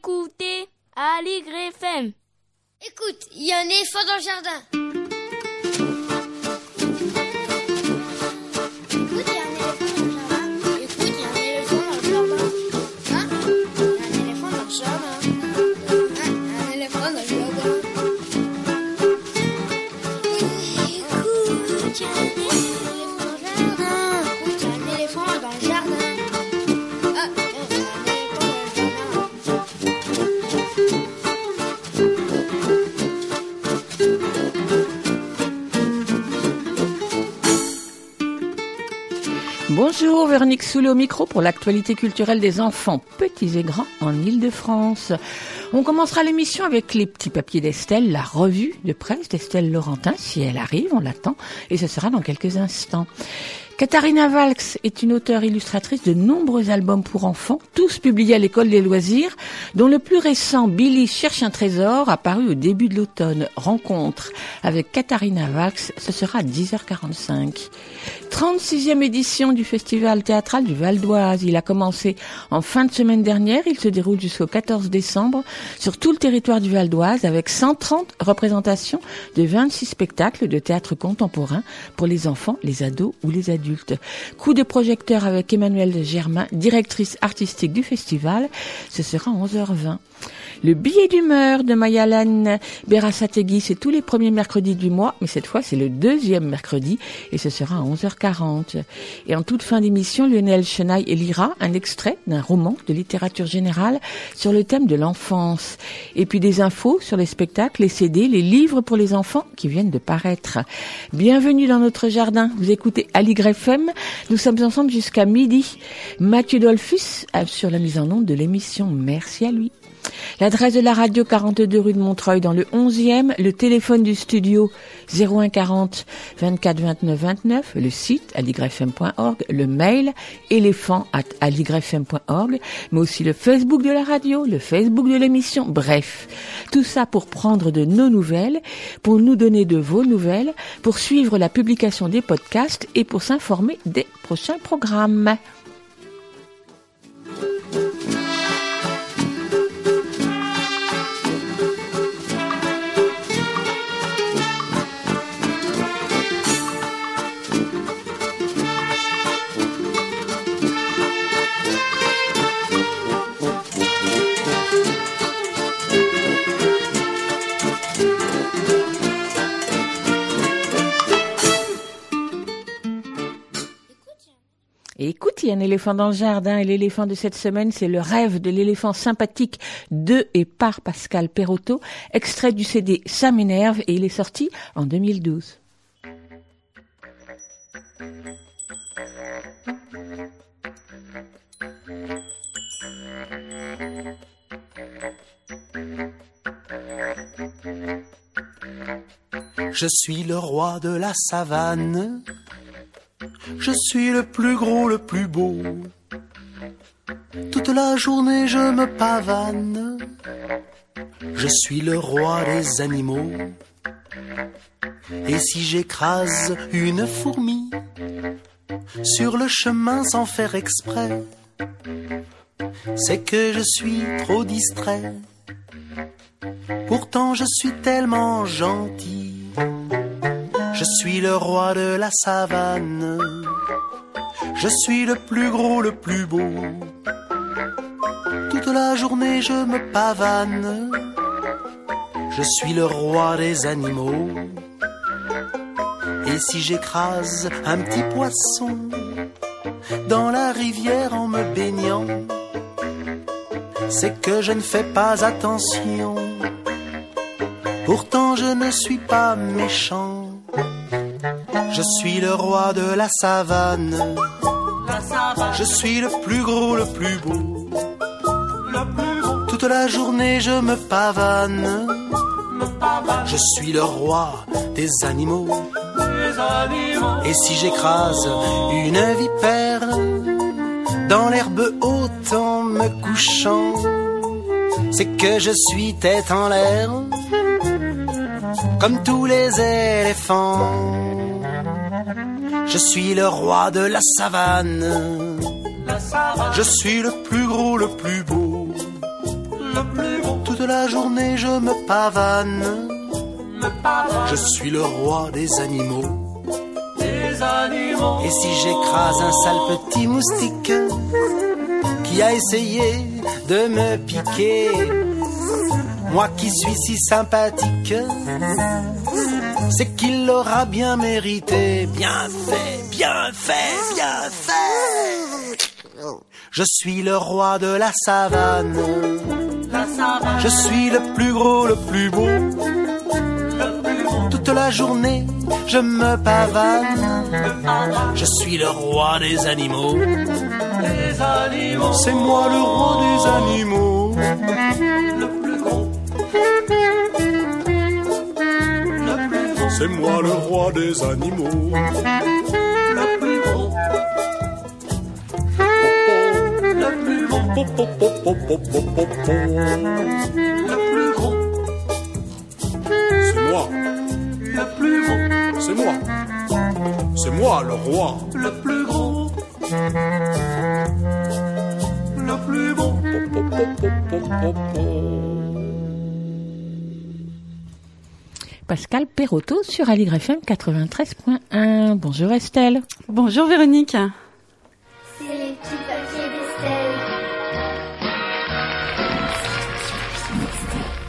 écoutez Aligre FM. Écoute, il y a un éléphant dans le jardin. Bonjour, Véronique Soule au micro pour l'actualité culturelle des enfants, petits et grands, en Ile-de-France. On commencera l'émission avec les petits papiers d'Estelle, la revue de presse d'Estelle Laurentin, si elle arrive, on l'attend, et ce sera dans quelques instants. Katharina Valks est une auteure illustratrice de nombreux albums pour enfants, tous publiés à l'école des loisirs, dont le plus récent Billy cherche un trésor, apparu au début de l'automne. Rencontre avec Katharina Valks, ce sera à 10h45. 36e édition du Festival théâtral du Val d'Oise. Il a commencé en fin de semaine dernière. Il se déroule jusqu'au 14 décembre sur tout le territoire du Val d'Oise avec 130 représentations de 26 spectacles de théâtre contemporain pour les enfants, les ados ou les adultes. Coup de projecteur avec Emmanuelle Germain, directrice artistique du festival. Ce sera 11h20. Le billet d'humeur de Mayalan Berasategui, c'est tous les premiers mercredis du mois, mais cette fois c'est le deuxième mercredi et ce sera à 11h40. Et en toute fin d'émission, Lionel Chenaille lira un extrait d'un roman de littérature générale sur le thème de l'enfance. Et puis des infos sur les spectacles, les CD, les livres pour les enfants qui viennent de paraître. Bienvenue dans notre jardin. Vous écoutez Aligre Nous sommes ensemble jusqu'à midi. Mathieu Dolphus sur la mise en onde de l'émission. Merci à lui. L'adresse de la radio 42 rue de Montreuil dans le 11e, le téléphone du studio 0140 24 29 29, le site aligrefm.org, le mail éléphant at aligrefm.org, mais aussi le Facebook de la radio, le Facebook de l'émission, bref. Tout ça pour prendre de nos nouvelles, pour nous donner de vos nouvelles, pour suivre la publication des podcasts et pour s'informer des prochains programmes. Écoute, il y a un éléphant dans le jardin et l'éléphant de cette semaine, c'est le rêve de l'éléphant sympathique de et par Pascal Perotto, extrait du CD Ça m'énerve et il est sorti en 2012. Je suis le roi de la savane je suis le plus gros, le plus beau. Toute la journée je me pavane. Je suis le roi des animaux. Et si j'écrase une fourmi sur le chemin sans faire exprès, c'est que je suis trop distrait. Pourtant je suis tellement gentil je suis le roi de la savane. Je suis le plus gros, le plus beau. Toute la journée je me pavane. Je suis le roi des animaux. Et si j'écrase un petit poisson dans la rivière en me baignant, c'est que je ne fais pas attention. Pourtant je ne suis pas méchant. Je suis le roi de la savane. Je suis le plus gros, le plus beau. Toute la journée je me pavane. Je suis le roi des animaux. Et si j'écrase une vipère dans l'herbe haute en me couchant, c'est que je suis tête en l'air, comme tous les éléphants. Je suis le roi de la savane. Je suis le plus gros, le plus beau. Toute la journée je me pavane. Je suis le roi des animaux. Et si j'écrase un sale petit moustique qui a essayé de me piquer, moi qui suis si sympathique, c'est qu'il l'aura bien mérité. Bien fait, bien fait, bien fait. Je suis le roi de la savane. Je suis le plus gros, le plus beau. Toute la journée, je me pavane. Je suis le roi des animaux. C'est moi le roi des animaux. C'est moi le roi des animaux. Le plus gros. Le plus. Le plus. C'est moi. Le plus gros. C'est moi. C'est moi le roi. Le plus gros. Le plus beau. Pascal Perotto sur Aligre FM 93.1. Bonjour Estelle. Bonjour Véronique. C'est les petits papiers d'Estelle.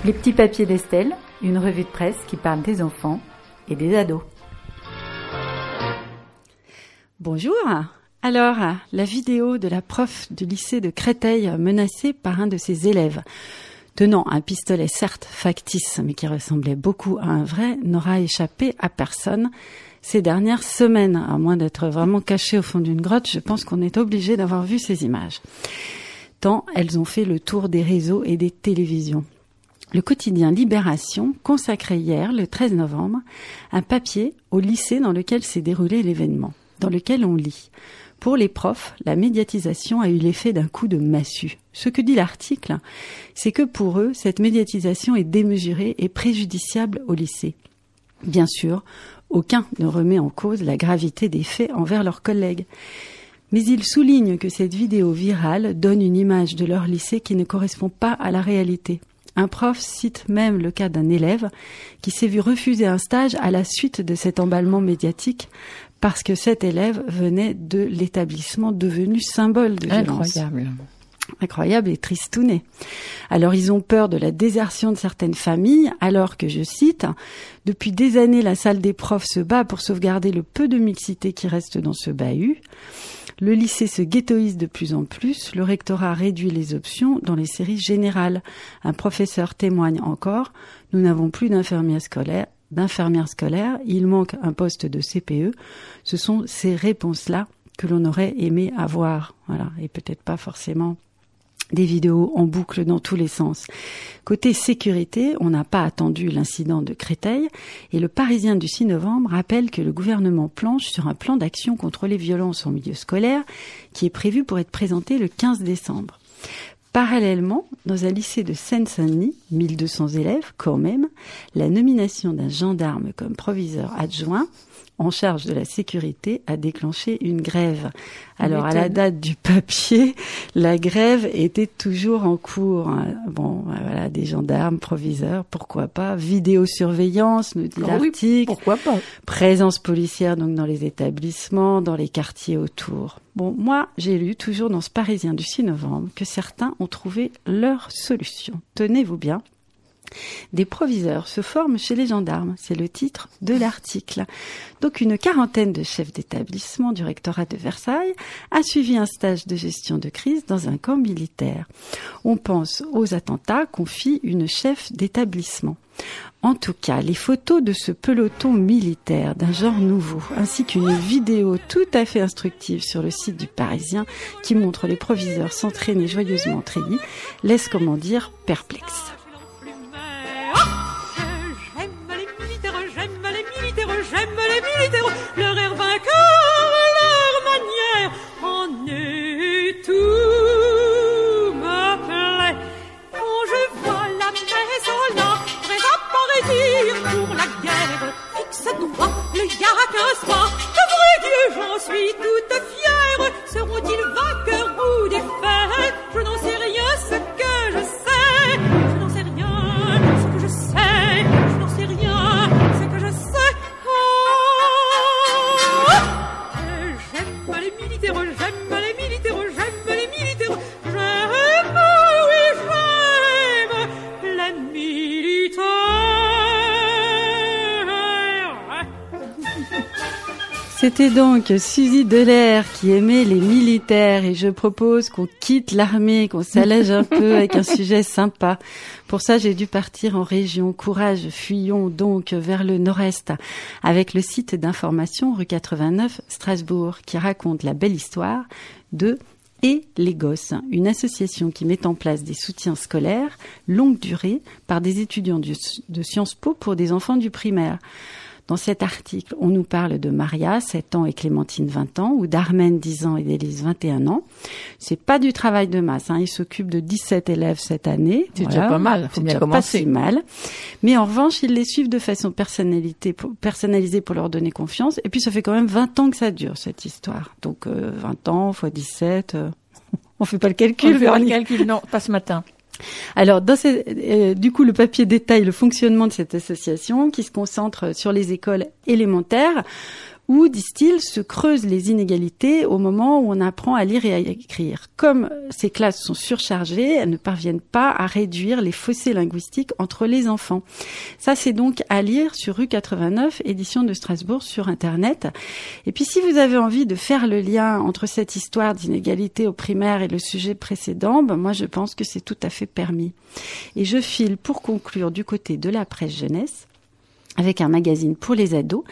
Les petits papiers d'Estelle, une revue de presse qui parle des enfants et des ados. Bonjour. Alors, la vidéo de la prof du lycée de Créteil menacée par un de ses élèves, tenant un pistolet certes factice mais qui ressemblait beaucoup à un vrai, n'aura échappé à personne ces dernières semaines. À moins d'être vraiment caché au fond d'une grotte, je pense qu'on est obligé d'avoir vu ces images. Tant elles ont fait le tour des réseaux et des télévisions. Le quotidien Libération consacrait hier, le 13 novembre, un papier au lycée dans lequel s'est déroulé l'événement, dans lequel on lit pour les profs, la médiatisation a eu l'effet d'un coup de massue. Ce que dit l'article, c'est que pour eux, cette médiatisation est démesurée et préjudiciable au lycée. Bien sûr, aucun ne remet en cause la gravité des faits envers leurs collègues. Mais ils soulignent que cette vidéo virale donne une image de leur lycée qui ne correspond pas à la réalité. Un prof cite même le cas d'un élève qui s'est vu refuser un stage à la suite de cet emballement médiatique parce que cet élève venait de l'établissement devenu symbole de violence. Incroyable. Incroyable et tristouné. Alors ils ont peur de la désertion de certaines familles, alors que, je cite, depuis des années la salle des profs se bat pour sauvegarder le peu de mixité qui reste dans ce bahut. Le lycée se ghettoise de plus en plus, le rectorat réduit les options dans les séries générales. Un professeur témoigne encore, nous n'avons plus d'infirmières scolaires, d'infirmières scolaires, il manque un poste de CPE. Ce sont ces réponses-là que l'on aurait aimé avoir, voilà, et peut-être pas forcément des vidéos en boucle dans tous les sens. Côté sécurité, on n'a pas attendu l'incident de Créteil et le Parisien du 6 novembre rappelle que le gouvernement planche sur un plan d'action contre les violences en milieu scolaire qui est prévu pour être présenté le 15 décembre. Parallèlement, dans un lycée de Seine-Saint-Denis, 1200 élèves quand même, la nomination d'un gendarme comme proviseur adjoint en charge de la sécurité a déclenché une grève. Alors à la date du papier, la grève était toujours en cours. Bon, voilà, des gendarmes, proviseurs, pourquoi pas. Vidéosurveillance, nous dit oui, l'article. pourquoi pas Présence policière donc dans les établissements, dans les quartiers autour. Bon, moi, j'ai lu toujours dans ce Parisien du 6 novembre que certains ont trouvé leur solution. Tenez-vous bien. Des proviseurs se forment chez les gendarmes, c'est le titre de l'article. Donc une quarantaine de chefs d'établissement du rectorat de Versailles a suivi un stage de gestion de crise dans un camp militaire. On pense aux attentats, confie une chef d'établissement. En tout cas, les photos de ce peloton militaire d'un genre nouveau, ainsi qu'une vidéo tout à fait instructive sur le site du Parisien qui montre les proviseurs s'entraîner joyeusement en treillis, laissent comment dire perplexe. J'aime les militaires, j'aime les militaires, j'aime les militaires, leur air vainqueur, leur manière, en est tout me plaît. Quand je vois la maison là, prêt à pour la guerre, fixe droit le yaka soir, de vrai Dieu, j'en suis toute fière. Seront-ils vainqueurs C'était donc Suzy Delair qui aimait les militaires et je propose qu'on quitte l'armée, qu'on s'allège un peu avec un sujet sympa. Pour ça, j'ai dû partir en région. Courage, fuyons donc vers le nord-est avec le site d'information rue 89 Strasbourg qui raconte la belle histoire de et les gosses, une association qui met en place des soutiens scolaires longue durée par des étudiants de Sciences Po pour des enfants du primaire. Dans cet article, on nous parle de Maria, 7 ans, et Clémentine, 20 ans, ou d'Armen, 10 ans, et d'Élise, 21 ans. C'est pas du travail de masse. Hein. Ils s'occupent de 17 élèves cette année. C'est déjà pas mal. Faut bien commencer. Pas si mal. Mais en revanche, ils les suivent de façon personnalité, personnalisée pour leur donner confiance. Et puis, ça fait quand même 20 ans que ça dure, cette histoire. Donc, 20 euh, ans fois 17, euh, on fait pas le calcul. On fait pas le calcul, non, pas ce matin. Alors, euh, du coup, le papier détaille le fonctionnement de cette association qui se concentre sur les écoles élémentaires où, disent-ils, se creusent les inégalités au moment où on apprend à lire et à écrire. Comme ces classes sont surchargées, elles ne parviennent pas à réduire les fossés linguistiques entre les enfants. Ça, c'est donc à lire sur rue 89, édition de Strasbourg, sur Internet. Et puis, si vous avez envie de faire le lien entre cette histoire d'inégalité au primaire et le sujet précédent, ben moi, je pense que c'est tout à fait permis. Et je file pour conclure du côté de la presse jeunesse avec un magazine pour les ados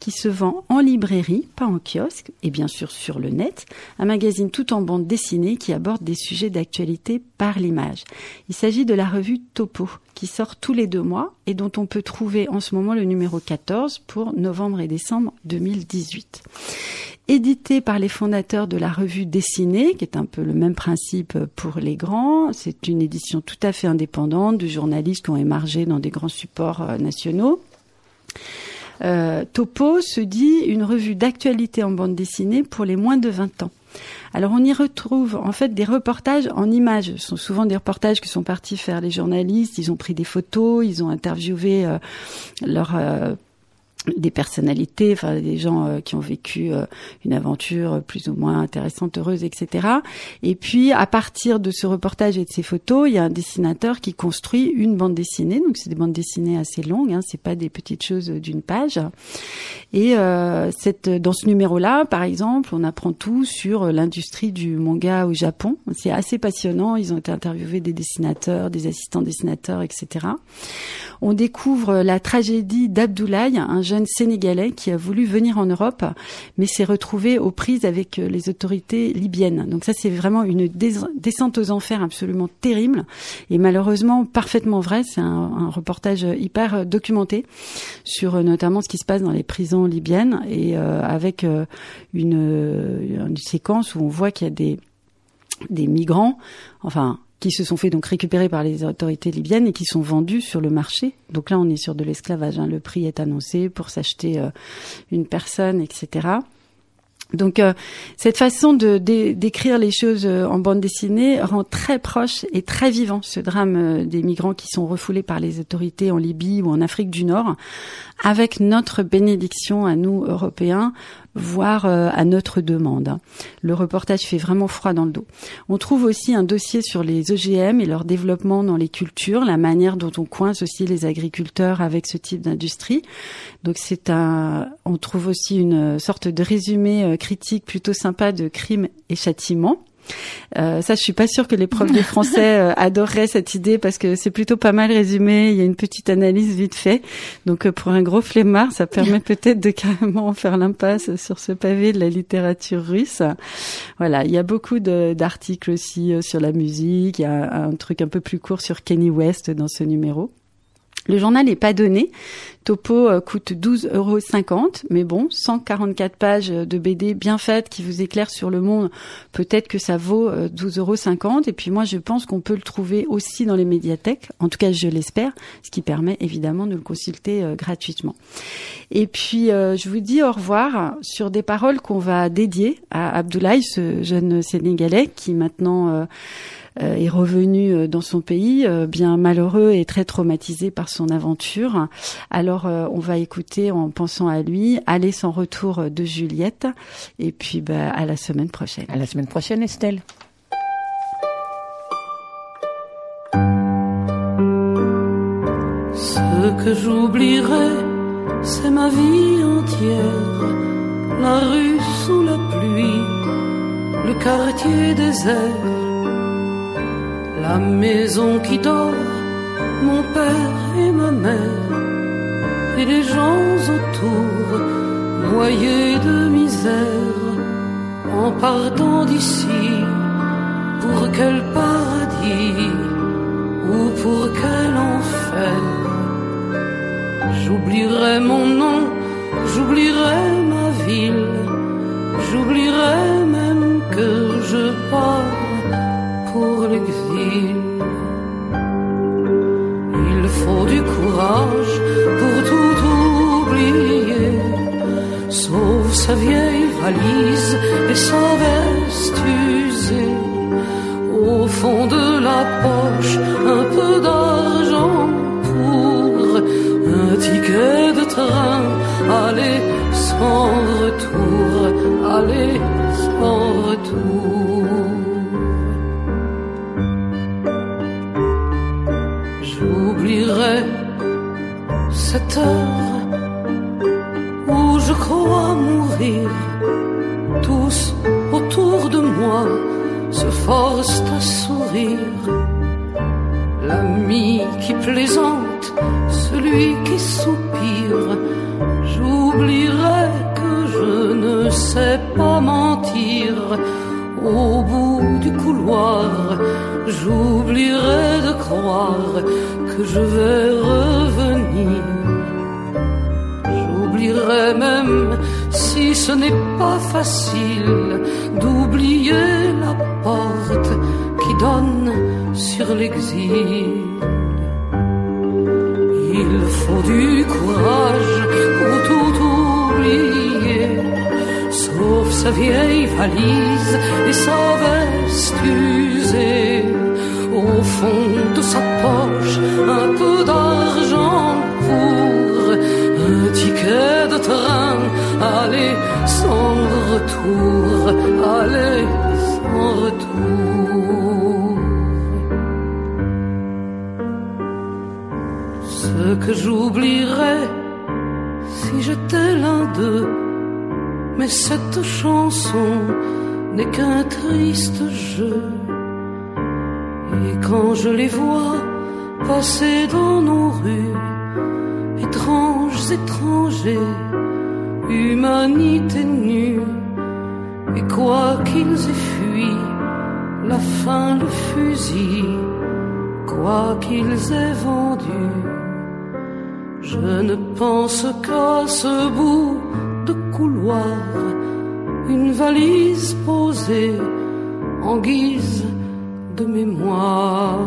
qui se vend en librairie, pas en kiosque, et bien sûr sur le net, un magazine tout en bande dessinée qui aborde des sujets d'actualité par l'image. Il s'agit de la revue Topo, qui sort tous les deux mois et dont on peut trouver en ce moment le numéro 14 pour novembre et décembre 2018 édité par les fondateurs de la revue Dessinée, qui est un peu le même principe pour les grands. C'est une édition tout à fait indépendante de journalistes qui ont émargé dans des grands supports euh, nationaux. Euh, Topo se dit une revue d'actualité en bande dessinée pour les moins de 20 ans. Alors on y retrouve en fait des reportages en images. Ce sont souvent des reportages que sont partis faire les journalistes. Ils ont pris des photos, ils ont interviewé euh, leurs des personnalités, enfin des gens euh, qui ont vécu euh, une aventure plus ou moins intéressante, heureuse, etc. Et puis à partir de ce reportage et de ces photos, il y a un dessinateur qui construit une bande dessinée. Donc c'est des bandes dessinées assez longues, hein, c'est pas des petites choses d'une page. Et euh, cette, dans ce numéro-là, par exemple, on apprend tout sur l'industrie du manga au Japon. C'est assez passionnant. Ils ont été interviewés des dessinateurs, des assistants dessinateurs, etc. On découvre la tragédie d'Abdoulaye, Sénégalais qui a voulu venir en Europe, mais s'est retrouvé aux prises avec euh, les autorités libyennes. Donc ça, c'est vraiment une descente aux enfers absolument terrible et malheureusement parfaitement vrai. C'est un, reportage hyper euh, documenté sur euh, notamment ce qui se passe dans les prisons libyennes et avec une, une séquence où on voit qu'il y a des des migrants, enfin qui se sont fait donc récupérer par les autorités libyennes et qui sont vendus sur le marché. Donc là, on est sur de l'esclavage. Hein. Le prix est annoncé pour s'acheter euh, une personne, etc. Donc euh, cette façon de d'écrire les choses euh, en bande dessinée rend très proche et très vivant ce drame des migrants qui sont refoulés par les autorités en Libye ou en Afrique du Nord, avec notre bénédiction à nous Européens voire euh, à notre demande. Le reportage fait vraiment froid dans le dos. On trouve aussi un dossier sur les OGM et leur développement dans les cultures, la manière dont on coince aussi les agriculteurs avec ce type d'industrie. Donc c'est un, on trouve aussi une sorte de résumé euh, critique plutôt sympa de crimes et châtiments. Euh, ça, je suis pas sûre que les profs de français euh, adoreraient cette idée parce que c'est plutôt pas mal résumé. Il y a une petite analyse vite fait. Donc, euh, pour un gros flemmard, ça permet peut-être de carrément faire l'impasse sur ce pavé de la littérature russe. Voilà, il y a beaucoup d'articles aussi sur la musique. Il y a un truc un peu plus court sur Kenny West dans ce numéro. Le journal n'est pas donné. Topo euh, coûte 12,50 euros, mais bon, 144 pages de BD bien faites qui vous éclairent sur le monde. Peut-être que ça vaut 12,50 euh, euros. Et puis moi, je pense qu'on peut le trouver aussi dans les médiathèques. En tout cas, je l'espère, ce qui permet évidemment de le consulter euh, gratuitement. Et puis, je vous dis au revoir sur des paroles qu'on va dédier à Abdoulaye, ce jeune Sénégalais qui maintenant est revenu euh, dans son pays, euh, bien malheureux et très traumatisé par son aventure. Alors on va écouter en pensant à lui, aller sans retour de Juliette, et puis bah, à la semaine prochaine. À la semaine prochaine, Estelle. Ce que j'oublierai, c'est ma vie entière la rue sous la pluie, le quartier désert, la maison qui dort, mon père et ma mère, et les gens autour, noyés de misère, en partant d'ici, pour quel paradis ou pour quel enfer? J'oublierai mon nom, j'oublierai ma ville, j'oublierai même que je pars pour tout oublier, sauf sa vieille valise et sa veste usée. Au fond de la poche, un peu d'argent pour un ticket de train, aller sans retour, aller sans retour. Cette heure où je crois mourir. Tous autour de moi se forcent à sourire. L'ami qui plaisante, celui qui soupire. J'oublierai que je ne sais pas mentir. Au bout du couloir, j'oublierai de croire que je vais revenir. Même si ce n'est pas facile d'oublier la porte qui donne sur l'exil. Il faut du courage pour tout oublier, sauf sa vieille valise et sa veste usée. Au fond de sa poche, un peu d'argent pour ticket de train, aller sans retour, aller sans retour. Ce que j'oublierais si j'étais l'un d'eux, mais cette chanson n'est qu'un triste jeu. Et quand je les vois passer dans nos rues, étrangers, humanité nue, et quoi qu'ils aient fui, la faim, le fusil, quoi qu'ils aient vendu, je ne pense qu'à ce bout de couloir, une valise posée en guise de mémoire.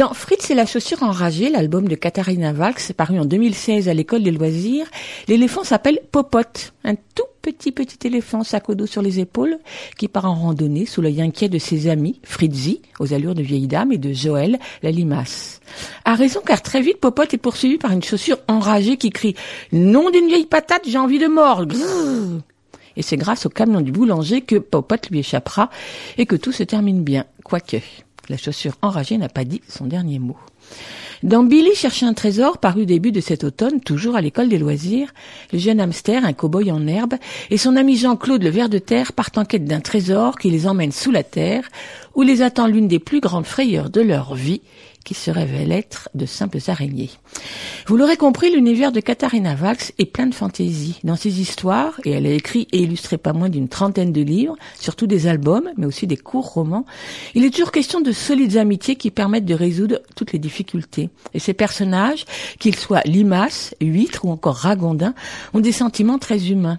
Dans Fritz et la chaussure enragée, l'album de Katharina Valks, paru en 2016 à l'école des loisirs, l'éléphant s'appelle Popote, un tout petit petit éléphant sac au dos sur les épaules qui part en randonnée sous l'œil inquiet de ses amis, Fritzi, aux allures de vieille dame, et de Joël, la limace. A raison car très vite Popote est poursuivi par une chaussure enragée qui crie « Nom d'une vieille patate, j'ai envie de mordre! Et c'est grâce au camion du boulanger que Popote lui échappera et que tout se termine bien, quoique la chaussure enragée n'a pas dit son dernier mot. Dans Billy cherche un trésor, paru début de cet automne, toujours à l'école des loisirs, le jeune hamster, un cow-boy en herbe, et son ami Jean-Claude le ver de terre partent en quête d'un trésor qui les emmène sous la terre, où les attend l'une des plus grandes frayeurs de leur vie, qui se révèle être de simples araignées. Vous l'aurez compris, l'univers de Katharina Valks est plein de fantaisie. Dans ses histoires, et elle a écrit et illustré pas moins d'une trentaine de livres, surtout des albums, mais aussi des courts romans, il est toujours question de solides amitiés qui permettent de résoudre toutes les difficultés. Et ces personnages, qu'ils soient limaces, huîtres ou encore ragondins, ont des sentiments très humains.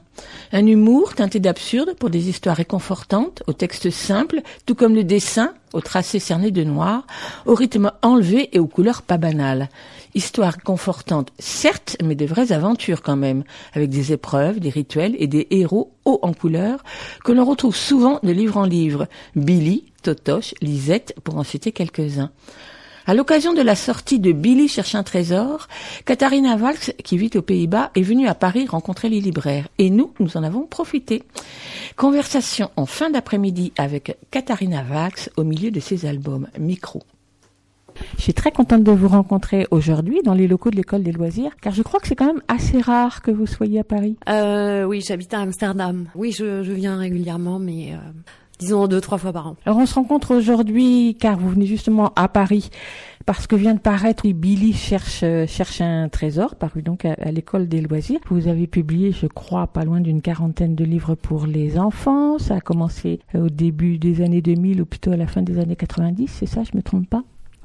Un humour teinté d'absurde pour des histoires réconfortantes, au texte simple, tout comme le dessin, au tracé cerné de noir, au rythme enlevé et aux couleurs pas banales. Histoire confortante, certes, mais de vraies aventures quand même, avec des épreuves, des rituels et des héros hauts en couleurs que l'on retrouve souvent de livre en livre. Billy, Totoche, Lisette, pour en citer quelques-uns. À l'occasion de la sortie de Billy cherche un trésor, Katharina Valks, qui vit aux Pays-Bas, est venue à Paris rencontrer les libraires. Et nous, nous en avons profité. Conversation en fin d'après-midi avec Katharina Valks au milieu de ses albums. Micro. Je suis très contente de vous rencontrer aujourd'hui dans les locaux de l'école des loisirs, car je crois que c'est quand même assez rare que vous soyez à Paris. Euh, oui, j'habite à Amsterdam. Oui, je, je viens régulièrement, mais euh, disons deux, trois fois par an. Alors on se rencontre aujourd'hui car vous venez justement à Paris parce que vient de paraître Billy cherche cherche un trésor paru donc à, à l'école des loisirs. Vous avez publié, je crois, pas loin d'une quarantaine de livres pour les enfants. Ça a commencé euh, au début des années 2000 ou plutôt à la fin des années 90, c'est ça, je me trompe pas?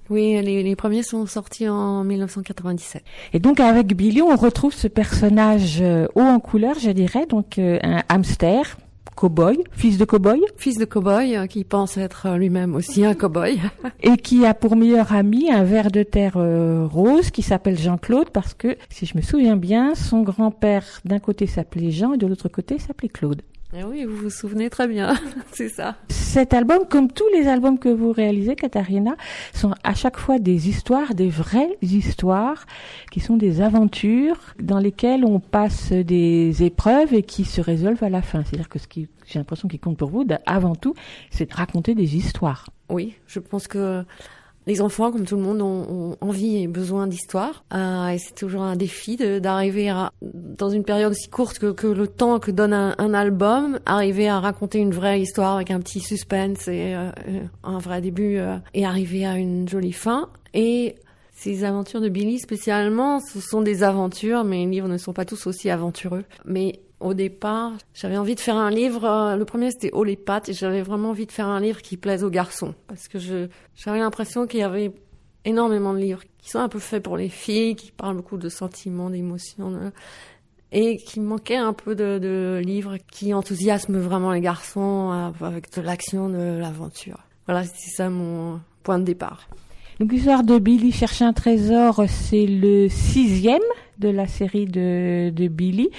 Oui, les, les premiers sont sortis en 1997. Et donc avec Billy, on retrouve ce personnage euh, haut en couleur, je dirais, donc euh, un hamster cow-boy, fils de cow-boy, Fils de cow-boy euh, qui pense être euh, lui-même aussi un cow-boy. et qui a pour meilleur ami un ver de terre euh, rose qui s'appelle Jean-Claude parce que, si je me souviens bien, son grand-père d'un côté s'appelait Jean et de l'autre côté s'appelait Claude. Eh oui, vous vous souvenez très bien, c'est ça. Cet album, comme tous les albums que vous réalisez, Katharina, sont à chaque fois des histoires, des vraies histoires, qui sont des aventures dans lesquelles on passe des épreuves et qui se résolvent à la fin. C'est-à-dire que ce qui, j'ai l'impression qui compte pour vous, avant tout, c'est de raconter des histoires. Oui, je pense que les enfants, comme tout le monde, ont, envie et besoin d'histoire. Euh, et c'est toujours un défi d'arriver à, dans une période aussi courte que, le temps que donne un, album, arriver à raconter une vraie histoire avec un petit suspense et euh, un vrai début euh, et arriver à une jolie fin. Et ces aventures de Billy spécialement, ce sont des aventures, mais les livres ne sont pas tous aussi aventureux. Mais au départ, j'avais envie de faire un livre. euh, le premier, c'était Oh les pattes, et j'avais vraiment envie de faire un livre qui plaise aux garçons, parce que j'avais l'impression qu'il y avait énormément de livres qui sont un peu faits pour les filles, qui parlent beaucoup de sentiments, d'émotions, et qui manquait un peu de, livres qui enthousiasment vraiment les garçons euh, avec de l'action, de l'aventure. Voilà, c'est ça mon point de départ. Donc l'histoire de Billy cherche un trésor, c'est le sixième de la série de, de Billy.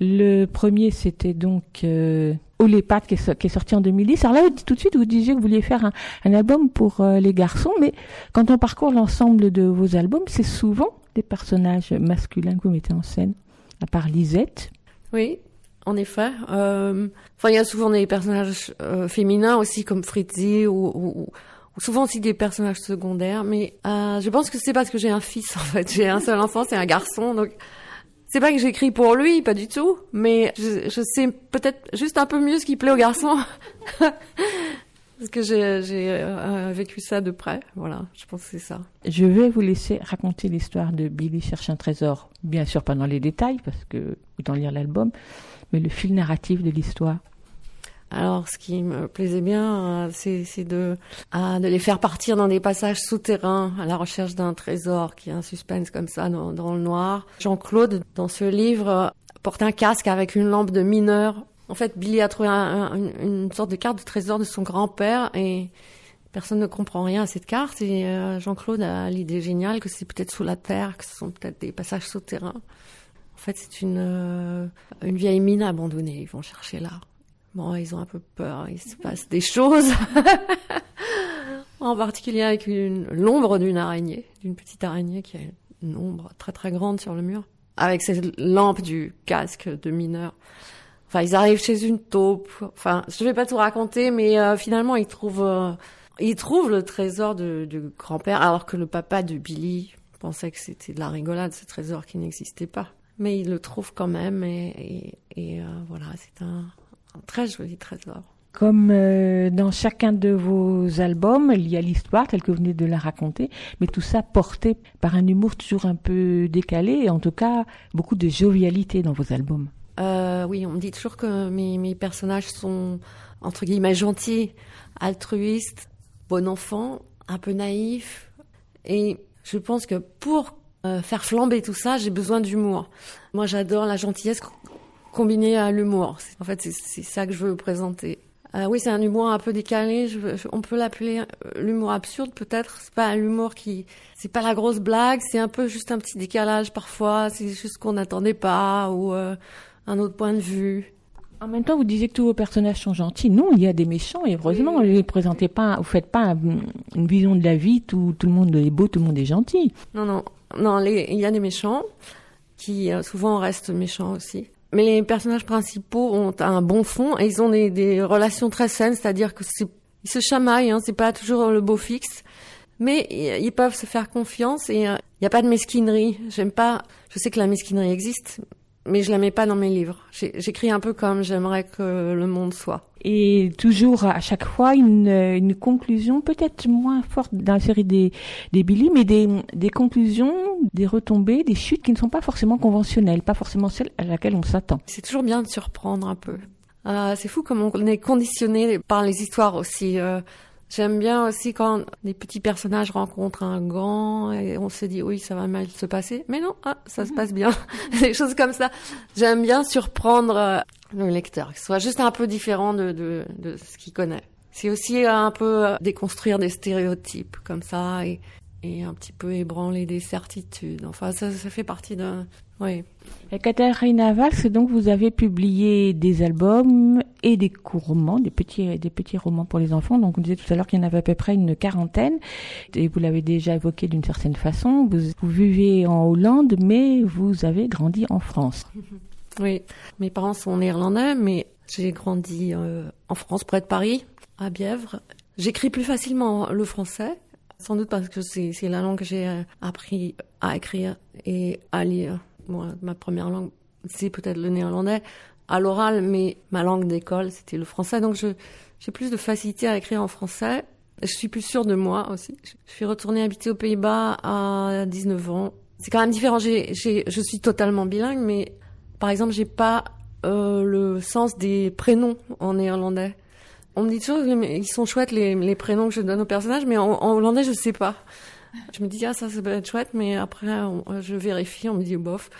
Le premier, c'était donc euh, pattes qui est, sorti en 2010. Alors là, tout de suite, vous disiez que vous vouliez faire un, album pour euh, les garçons, mais quand on parcourt l'ensemble de vos albums, c'est souvent des personnages masculins que vous mettez en scène, à part Lisette. Oui, en effet. Euh, il y a souvent des personnages euh, féminins aussi, comme Fritzi, ou souvent aussi des personnages secondaires. Mais euh, je pense que c'est parce que j'ai un fils, en fait. J'ai un seul enfant, c'est un garçon, donc c'est pas que j'écris pour lui, pas du tout. Mais je, sais peut-être juste un peu mieux ce qui plaît aux garçons. Parce que j'ai euh, vécu ça de près, voilà, je pense que c'est ça. Je vais vous laisser raconter l'histoire de Billy cherche un trésor, bien sûr pas dans les détails, parce que autant lire l'album, mais le fil narratif de l'histoire. Alors, ce qui me plaisait bien, euh, c'est de, ah, de les faire partir dans des passages souterrains à la recherche d'un trésor qui est un suspense comme ça dans, le noir. Jean-Claude, dans ce livre, porte un casque avec une lampe de mineur. En fait, Billy a trouvé un- un- une, une sorte de carte de trésor de son grand-père et personne ne comprend rien à cette carte. Et euh, Jean-Claude a l'idée géniale que c'est peut-être sous la terre, que ce sont peut-être des passages souterrains. En fait, c'est une, euh, une vieille mine abandonnée. Ils vont chercher là. Bon, ils ont un peu peur, il se passe des choses. en particulier avec une- l'ombre d'une araignée, d'une petite araignée qui a une ombre très très grande sur le mur. Avec cette lampe du casque de mineur. Enfin, ils arrivent chez une taupe. Enfin, je vais pas tout raconter, mais euh, finalement, ils trouvent, euh, ils trouvent le trésor de grand-père, alors que le papa de Billy pensait que c'était de la rigolade, ce trésor qui n'existait pas. Mais il le trouve quand même, et, et, et, euh, voilà, c'est un très joli trésor. Comme euh, dans chacun de vos albums, il y a l'histoire telle que vous venez de la raconter, mais tout ça porté par un humour toujours un peu décalé et en tout cas beaucoup de jovialité dans vos albums. Euh, oui, on me dit toujours que mes, mes personnages sont entre guillemets gentils, altruistes, bon enfant, un peu naïfs. Et je pense que pour euh, faire flamber tout ça, j'ai besoin d'humour. Moi, j'adore la gentillesse co- combinée à l'humour. En fait, c'est- ça que je veux présenter. Euh, oui, c'est un humour un peu décalé. Je, veux- je- on peut l'appeler euh, l'humour absurde, peut-être. C'est pas l'humour qui, c'est pas la grosse blague. C'est un peu juste un petit décalage parfois. C'est juste qu'on n'attendait pas ou euh, un autre point de vue. En même temps, vous disiez que tous vos personnages sont gentils. Non, il y a des méchants et heureusement, vous ne présentez pas, vous faites pas un- une vision de la vie où tout le monde est beau, tout le monde est gentil. Non, non, non. les- il y a des méchants qui euh, souvent restent méchants aussi. Mais les personnages principaux ont un bon fond et ils ont des, relations très saines, c'est-à-dire que ils se chamaillent, hein, c'est pas toujours le beau fixe, mais ils peuvent se faire confiance et euh, il n'y a pas de mesquinerie. J'aime pas. Je sais que la mesquinerie existe, mais je la mets pas dans mes livres. J'écris un peu comme j'aimerais que le monde soit. Et toujours à chaque fois une, une conclusion peut-être moins forte dans la série des, des Billy, mais des, des conclusions, des retombées, des chutes qui ne sont pas forcément conventionnelles, pas forcément celles à laquelle on s'attend. C'est toujours bien de surprendre un peu. Euh, c'est fou comme on est conditionné par les histoires aussi. Euh, J'aime bien aussi quand des petits personnages rencontrent un grand et on se dit oui ça va mal se passer, mais non ah, ça se passe bien, des choses comme ça. J'aime bien surprendre euh, le lecteur, que ce soit juste un peu différent de, de, de ce qu'il connaît. C'est aussi un peu euh, déconstruire des stéréotypes comme ça et, et un petit peu ébranler des certitudes. Enfin ça, ça fait partie d'un oui. Et Katharina Valls, donc vous avez publié des albums et des courts romans, des petits, des petits romans pour les enfants. Donc on disait tout à l'heure qu'il y en avait à peu près une quarantaine. Et vous l'avez déjà évoqué d'une certaine façon. Vous, vous vivez en Hollande, mais vous avez grandi en France. Oui, mes parents sont néerlandais, mais j'ai grandi euh, en France, près de Paris, à Bièvre. J'écris plus facilement le français, sans doute parce que c'est la langue que j'ai euh, appris à écrire et à lire. Bon, ma première langue, c'est peut-être le néerlandais à l'oral, mais ma langue d'école, c'était le français. Donc j'ai plus de facilité à écrire en français. Je suis plus sûre de moi aussi. Je suis retournée habiter aux Pays-Bas à 19 ans. C'est quand même différent. J'ai, j'ai, je suis totalement bilingue, mais par exemple, j'ai pas euh, le sens des prénoms en néerlandais. On me dit toujours ils sont chouettes les, les prénoms que je donne aux personnages, mais en, en hollandais je sais pas. Je me dis ah ça ça peut être chouette, mais après on- je vérifie, on me dit bof.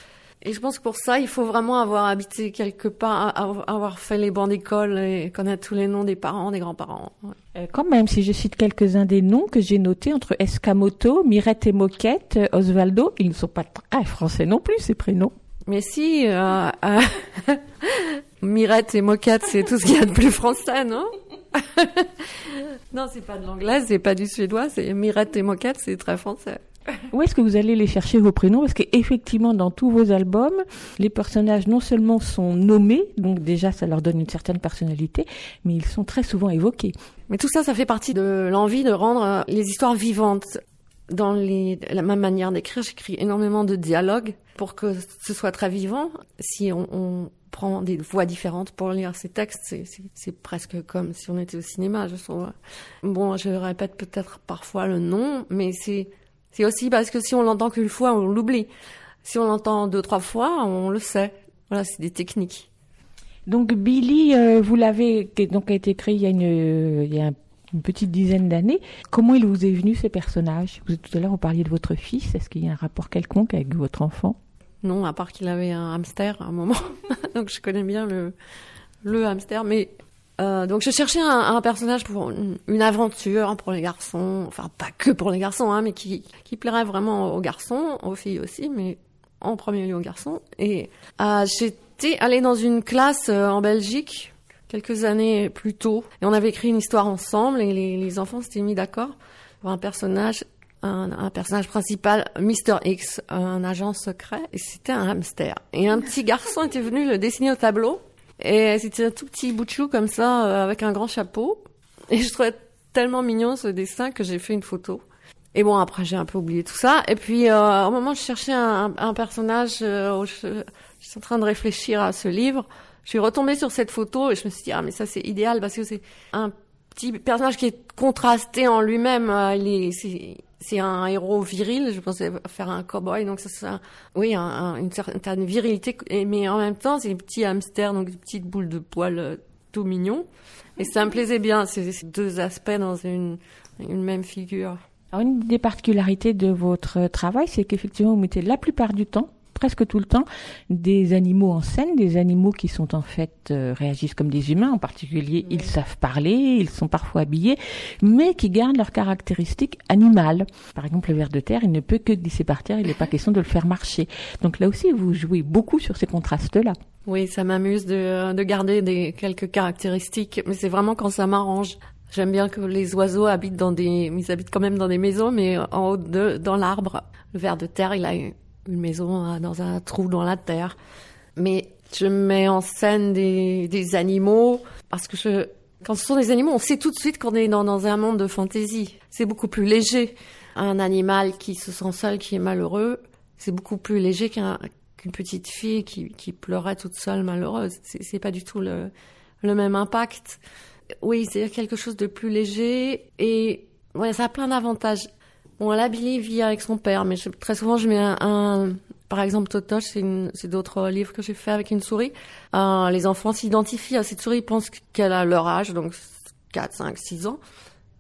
Et je pense que pour ça il faut vraiment avoir habité quelque part, avoir fait les bancs d'école et connaître tous les noms des parents, des grands-parents. Ouais. Euh, Quand même, si je cite quelques-uns des noms que j'ai notés entre Escamoto, Mirette et Moquette, euh, Osvaldo, ils ne sont pas très français non plus, ces prénoms. Mais si, euh, euh, Mirette et Moquette, c'est tout ce qu'il y a de plus français, non? Non, c'est pas de l'anglais, c'est pas du suédois, c'est Mirette et Moquette, c'est très français. Où est-ce que vous allez les chercher vos prénoms? Parce qu'effectivement, dans tous vos albums, les personnages non seulement sont nommés, donc déjà ça leur donne une certaine personnalité, mais ils sont très souvent évoqués. Mais tout ça, ça fait partie de l'envie de rendre euh, les histoires vivantes. Dans les, la, ma manière d'écrire, j'écris énormément de dialogues pour que ce soit très vivant. Si on, on prend des voix différentes pour lire ces textes, c'est- presque comme si on était au cinéma, je trouve. Bon, je répète peut-être parfois le nom, mais c'est aussi parce que si on l'entend qu'une fois, on l'oublie. Si on l'entend deux, trois fois, on le sait. Voilà, c'est des techniques. Donc Billy, euh, vous l'avez donc a été créé il y a une, euh, il y a un- une petite dizaine d'années. Comment il vous est venu ces personnages? Vous, Tout à l'heure, vous parliez de votre fils. Est-ce qu'il y a un rapport quelconque avec votre enfant? Non, à part qu'il avait un hamster à un moment. donc je connais bien le, le hamster. Mais euh, donc je cherchais un, personnage pour une, une aventure pour les garçons. Enfin, pas que pour les garçons, hein, mais qui, qui plairait vraiment aux garçons, aux filles aussi, mais en premier lieu aux garçons. Et euh, j'étais allée dans une classe euh, en Belgique quelques années plus tôt. Et on avait écrit une histoire ensemble et les, enfants s'étaient mis d'accord pour un personnage un, personnage principal, Mr. X, un agent secret, et c'était un hamster. Et un petit garçon était venu le dessiner au tableau, et c'était un tout petit bout de chou comme ça, euh, avec un grand chapeau. Et je trouvais tellement mignon ce dessin que j'ai fait une photo. Et bon, après, j'ai un peu oublié tout ça. Et puis, euh, au moment où je cherchais un, personnage, euh, je suis en train de réfléchir à ce livre, je suis retombée sur cette photo et je me suis dit, ah, mais ça, c'est idéal parce que c'est un petit personnage qui est contrasté en lui-même. Euh, Il est, c'est, un héros viril. Je pensais faire un cowboy, donc ça, un- oui, un- un- une certaine virilité. Mais en même temps, c'est des petits hamsters, donc des petites boules de poils euh, tout mignons. Et ça me plaisait bien, ces deux aspects dans une, une même figure. Alors, une des particularités de votre travail, c'est qu'effectivement, vous mettez la plupart du temps presque tout le temps des animaux en scène, des animaux qui sont en fait euh, réagissent comme des humains. En particulier, ils savent parler, ils sont parfois habillés, mais qui gardent leurs caractéristiques animales. Par exemple, le ver de terre, il ne peut que glisser par terre. Il n'est pas question de le faire marcher. Donc là aussi, vous jouez beaucoup sur ces contrastes-là. Oui, ça m'amuse de, de garder des quelques caractéristiques, mais c'est vraiment quand ça m'arrange. J'aime bien que les oiseaux habitent dans des, ils habitent quand même dans des maisons, mais en haut de, dans l'arbre. Le ver de terre, il a une maison dans un trou dans la terre. Mais je mets en scène des, des animaux parce que je, quand ce sont des animaux, on sait tout de suite qu'on est dans, dans un monde de fantaisie. C'est beaucoup plus léger. Un animal qui se sent seul, qui est malheureux, c'est beaucoup plus léger qu'un qu'une petite fille qui, qui pleurait toute seule malheureuse. C'est, c'est pas du tout le, le même impact. Oui, c'est quelque chose de plus léger et ouais, ça a plein d'avantages. Bon, là, Billy vit avec son père, mais je- très souvent, je mets un, un- par exemple, Totoche, c'est, d'autres livres que j'ai fait avec une souris. Euh, les enfants s'identifient à cette souris, ils pensent qu'elle a leur âge, donc 4, 5, 6 ans.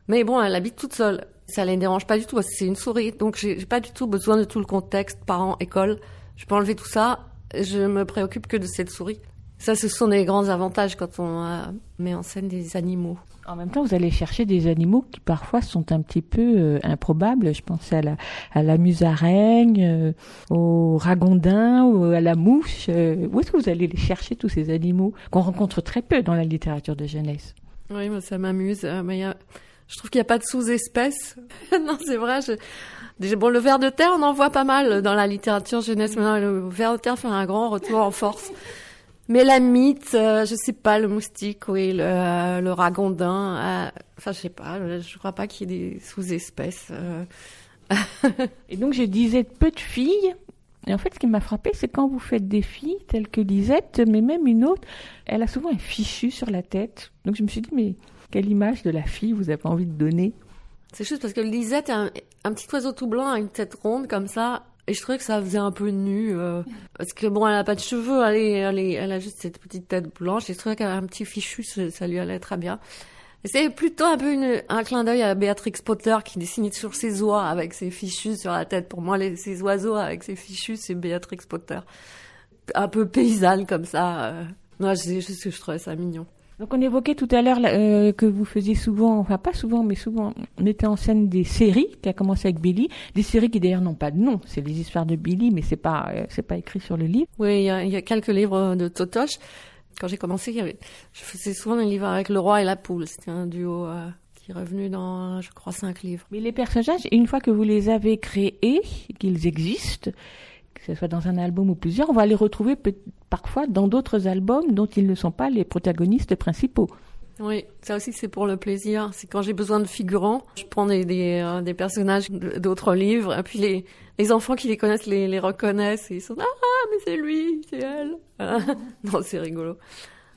Mais bon, elle habite toute seule. Ça les dérange pas du tout, c'est une souris. Donc, j'ai pas du tout besoin de tout le contexte, parents, école. Je peux enlever tout ça. Je me préoccupe que de cette souris. Ça, ce sont des grands avantages quand on euh, met en scène des animaux. En même temps, vous allez chercher des animaux qui parfois sont un petit peu euh, improbables. Je pense à la, à la musaraigne, euh, au ragondin, ou à la mouche. Où est-ce que vous allez les chercher, tous ces animaux qu'on rencontre très peu dans la littérature de jeunesse? Oui, moi, ça m'amuse. mais il y a- je trouve qu'il n'y a pas de sous-espèces. non, c'est vrai. Je... Bon, le ver de terre, on en voit pas mal dans la littérature jeunesse. Maintenant, le ver de terre fait un grand retour en force. Mais la mythe, euh, je sais pas, le moustique, oui, le, euh, le ragondin. euh, Enfin, je sais pas. Je crois pas qu'il y ait des sous-espèces. euh. Et donc, je disais peu de filles. Et en fait, ce qui m'a frappé, c'est quand vous faites des filles telles que Lisette, mais même une autre, elle a souvent un fichu sur la tête. Donc, je me suis dit, mais quelle image de la fille vous avez envie de donner? C'est juste parce que Lisette est un, un petit oiseau tout blanc une tête ronde comme ça. Et je trouvais que ça faisait un peu nu. euh, parce que bon, elle a pas de cheveux, elle, est, elle, est- elle a juste cette petite tête blanche. Et je trouvais qu'elle a un petit fichu, ça, lui allait très bien. C'est plutôt un peu une, un clin d'œil à Béatrix Potter qui dessinait sur ses oies avec ses fichus sur la tête. Pour moi, les, ces oiseaux avec ses fichus, c'est Béatrix Potter. Un peu paysanne comme ça. euh. Moi, juste que je trouvais ça mignon. Donc on évoquait tout à l'heure euh, que vous faisiez souvent, enfin pas souvent, mais souvent, mettez en scène des séries qui a commencé avec Billy, des séries qui d'ailleurs n'ont pas de nom, c'est les histoires de Billy, mais c'est pas euh, c'est pas écrit sur le livre. Oui, il y a, il y a quelques livres de Totoche. Quand j'ai commencé, il y avait- je faisais souvent des livres avec le roi et la poule. C'était un duo euh, qui est revenu dans, je crois, cinq livres. Mais les personnages, une fois que vous les avez créés, qu'ils existent, que ce soit dans un album ou plusieurs, on va les retrouver parfois dans d'autres albums dont ils ne sont pas les protagonistes principaux. Oui, ça aussi c'est pour le plaisir. C'est quand j'ai besoin de figurants, je prends des, des, euh, personnages d'autres livres, et puis les, les enfants qui les connaissent les, reconnaissent et ils sont ah mais c'est lui, c'est elle. Non, c'est rigolo.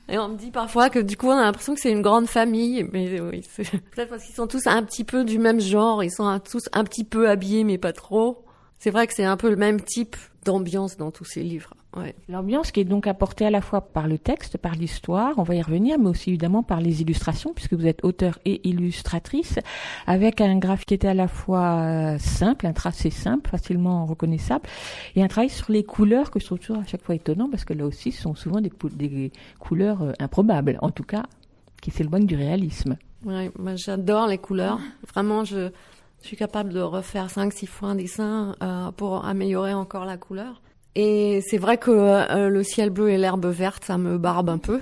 Et on me dit parfois que du coup on a l'impression que c'est une grande famille, mais oui, c'est peut-être parce qu'ils sont tous un petit peu du même genre, ils sont tous un petit peu habillés mais pas trop. C'est vrai que c'est un peu le même type d'ambiance dans tous ces livres. Ouais. L'ambiance qui est donc apportée à la fois par le texte, par l'histoire, on va y revenir, mais aussi évidemment par les illustrations, puisque vous êtes auteur et illustratrice, avec un graphe qui était à la fois euh, simple, un tracé simple, facilement reconnaissable, et un travail sur les couleurs que je trouve toujours à chaque fois étonnant, parce que là aussi, ce sont souvent des couleurs euh, improbables, en tout cas, qui s'éloignent du réalisme. Ouais, moi j'adore les couleurs. Vraiment, je, je suis capable de refaire cinq, six fois un dessin euh, pour améliorer encore la couleur. Et c'est vrai que euh, le ciel bleu et l'herbe verte, ça me barbe un peu.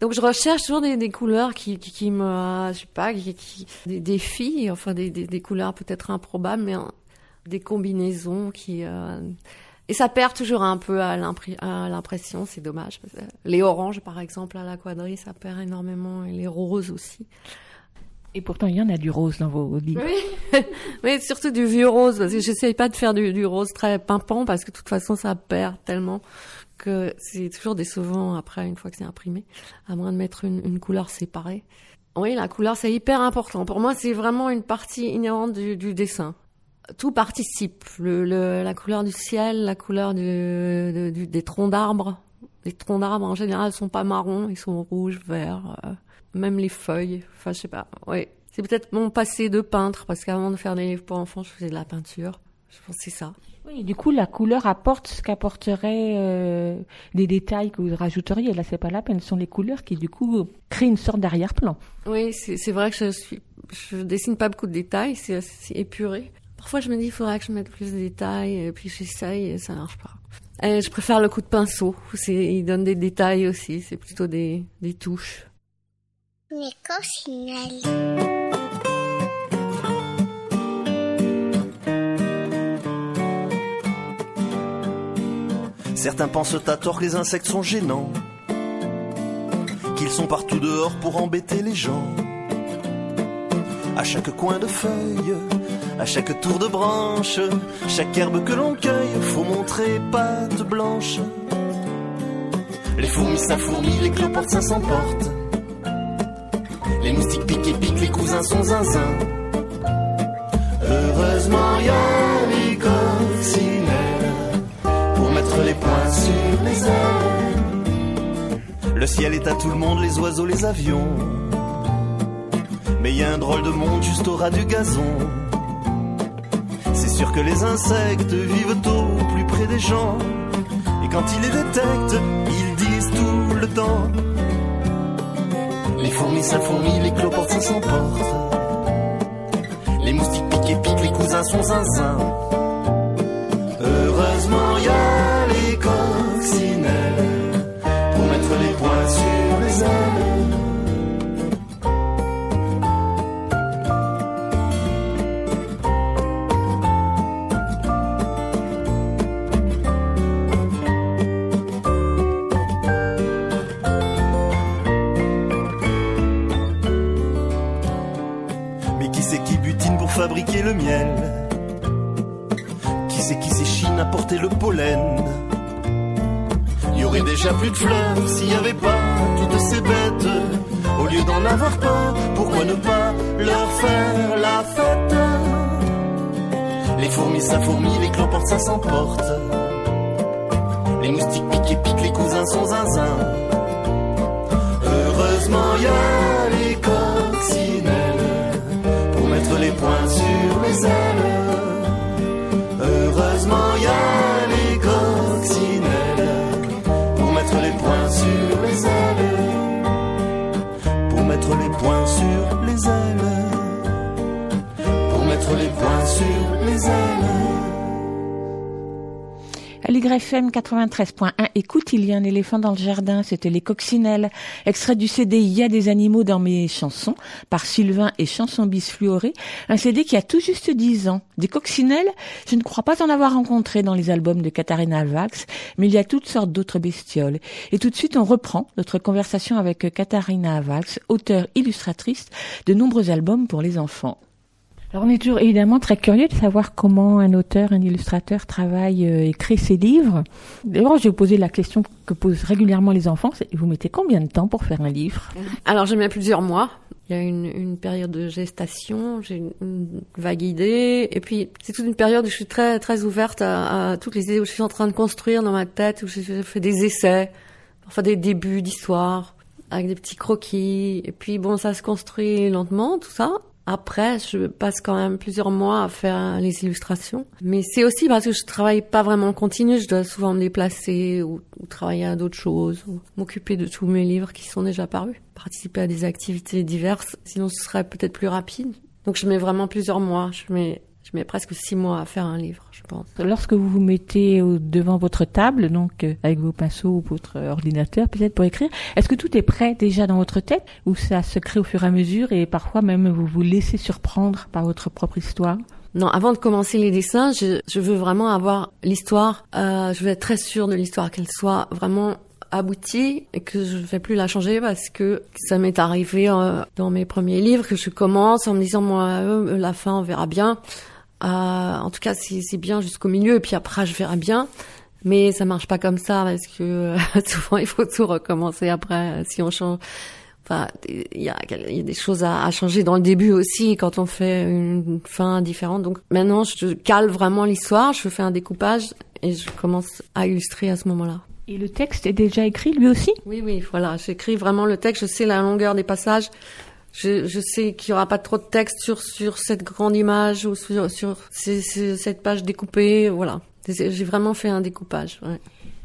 Donc je recherche toujours des, des couleurs qui, qui, qui me, je sais pas, qui, qui- des défis, enfin des, des, des couleurs peut-être improbables, mais euh, des combinaisons qui. euh, et ça perd toujours un peu à l'impression, c'est dommage. que Les oranges, par exemple, à la quadrille, ça perd énormément, et les roses aussi. Et pourtant, il y en a du rose dans vos livres. Oui, oui surtout du vieux rose, parce que j'essaye pas de faire du, du rose très pimpant, parce que de toute façon, ça perd tellement que c'est toujours décevant après, une fois que c'est imprimé, à moins de mettre une, une couleur séparée. Oui, la couleur, c'est hyper important. Pour moi, c'est vraiment une partie inhérente du, du dessin. Tout participe. Le, le- la couleur du ciel, la couleur du, du- des troncs d'arbres. Les troncs d'arbres, en général, sont pas marrons, ils sont rouges, verts, euh, même les feuilles. Enfin, je sais pas. Oui. C'est peut-être mon passé de peintre, parce qu'avant de faire des livres pour enfants, je faisais de la peinture. Je pense que c'est ça. Oui, du coup, la couleur apporte ce qu'apporterait euh, des détails que vous rajouteriez. Là, c'est pas la peine. Ce sont les couleurs qui, du coup, créent une sorte d'arrière-plan. Oui, c'est vrai que je suis, je dessine pas beaucoup de détails, c'est assez épuré. Parfois, je me dis, il faudrait que je mette plus de détails, et puis j'essaye et ça marche pas. Et je préfère le coup de pinceau. Il donne des détails aussi. C'est plutôt des, des touches. Certains pensent à tort que les insectes sont gênants, qu'ils sont partout dehors pour embêter les gens. À chaque coin de feuille, à chaque tour de branche, chaque herbe que l'on cueille, faut montrer patte blanche. Les fourmis ça fourmille, les cloportes ça s'emporte. Les moustiques piquent et piquent, les cousins sont zinzin. Heureusement y a pour mettre les points sur les ailes. Le ciel est à tout le monde, les oiseaux, les avions. Mais y a un drôle de monde juste au ras du gazon. C'est sûr que les insectes vivent au plus près des gens. Et quand ils les détectent, ils disent tout le temps. Les fourmis ça fourmille, les cloportes ça s'emporte. Les moustiques piquent et piquent, les cousins sont zinzin. S'échine à porter le pollen Il y aurait déjà plus de fleurs s'il n'y avait pas toutes ces bêtes. Au lieu d'en avoir peur, pourquoi ne pas leur faire la fête? Les fourmis ça fourmille, les cloportes ça s'emporte. Les moustiques piquent et piquent, les cousins sont zinzin. Heureusement y a les coccinelles pour mettre les points sur les ailes. Les ailes. Pour mettre les points sur les ailes. L'YFM 93.1, écoute, il y a un éléphant dans le jardin, c'était les coccinelles. Extrait du CD Il y a des animaux dans mes chansons, par Sylvain et Chansons bisfluorées. Un CD qui a tout juste 10 ans. Des coccinelles, je ne crois pas en avoir rencontré dans les albums de Katharina Vax, mais il y a toutes sortes d'autres bestioles. Et tout de suite, on reprend notre conversation avec Katharina Vax, auteure illustratrice de nombreux albums pour les enfants. Alors on est toujours évidemment très curieux de savoir comment un auteur, un illustrateur travaille euh, et crée ses livres. D'abord, je vais vous poser la question que posent régulièrement les enfants, c'est vous mettez combien de temps pour faire un livre? Alors, je mets plusieurs mois. Il y a une, une période de gestation, j'ai une, une vague idée, et puis c'est toute une période où je suis très très ouverte à, à toutes les idées où je suis en train de construire dans ma tête, où je fais des essais, parfois des débuts d'histoire avec des petits croquis, et puis bon, ça se construit lentement, tout ça. Après, je passe quand même plusieurs mois à faire les illustrations. Mais c'est aussi parce que je travaille pas vraiment en continu. Je dois souvent me déplacer ou, travailler à d'autres choses, ou m'occuper de tous mes livres qui sont déjà parus. Participer à des activités diverses. Sinon, ce serait peut-être plus rapide. Donc, je mets vraiment plusieurs mois. Je mets, je mets presque six mois à faire un livre, je pense. Lorsque vous vous mettez devant votre table, donc euh, avec vos pinceaux ou votre ordinateur peut-être pour écrire, est-ce que tout est prêt déjà dans votre tête ou ça se crée au fur et à mesure et parfois même vous vous laissez surprendre par votre propre histoire? Non, avant de commencer les dessins, je, je veux vraiment avoir l'histoire. Euh, je veux être très sûre de l'histoire, qu'elle soit vraiment aboutie et que je ne vais plus la changer parce que ça m'est arrivé euh, dans mes premiers livres que je commence en me disant moi euh, la fin on verra bien. Euh, en tout cas c'est bien jusqu'au milieu et puis après je verrai bien. Mais ça marche pas comme ça parce que euh, souvent il faut tout recommencer après euh, si on change. Enfin, il y a, il y a des choses à, à changer dans le début aussi quand on fait une fin différente. Donc maintenant, je cale vraiment l'histoire, je fais un découpage et je commence à illustrer à ce moment-là. Et le texte est déjà écrit lui aussi? Oui, oui, voilà, j'écris vraiment le texte, je sais la longueur des passages, Je, je sais qu'il y aura pas trop de texte sur sur cette grande image ou sur sur ces- cette page découpée. Voilà. J'ai vraiment fait un découpage. ouais.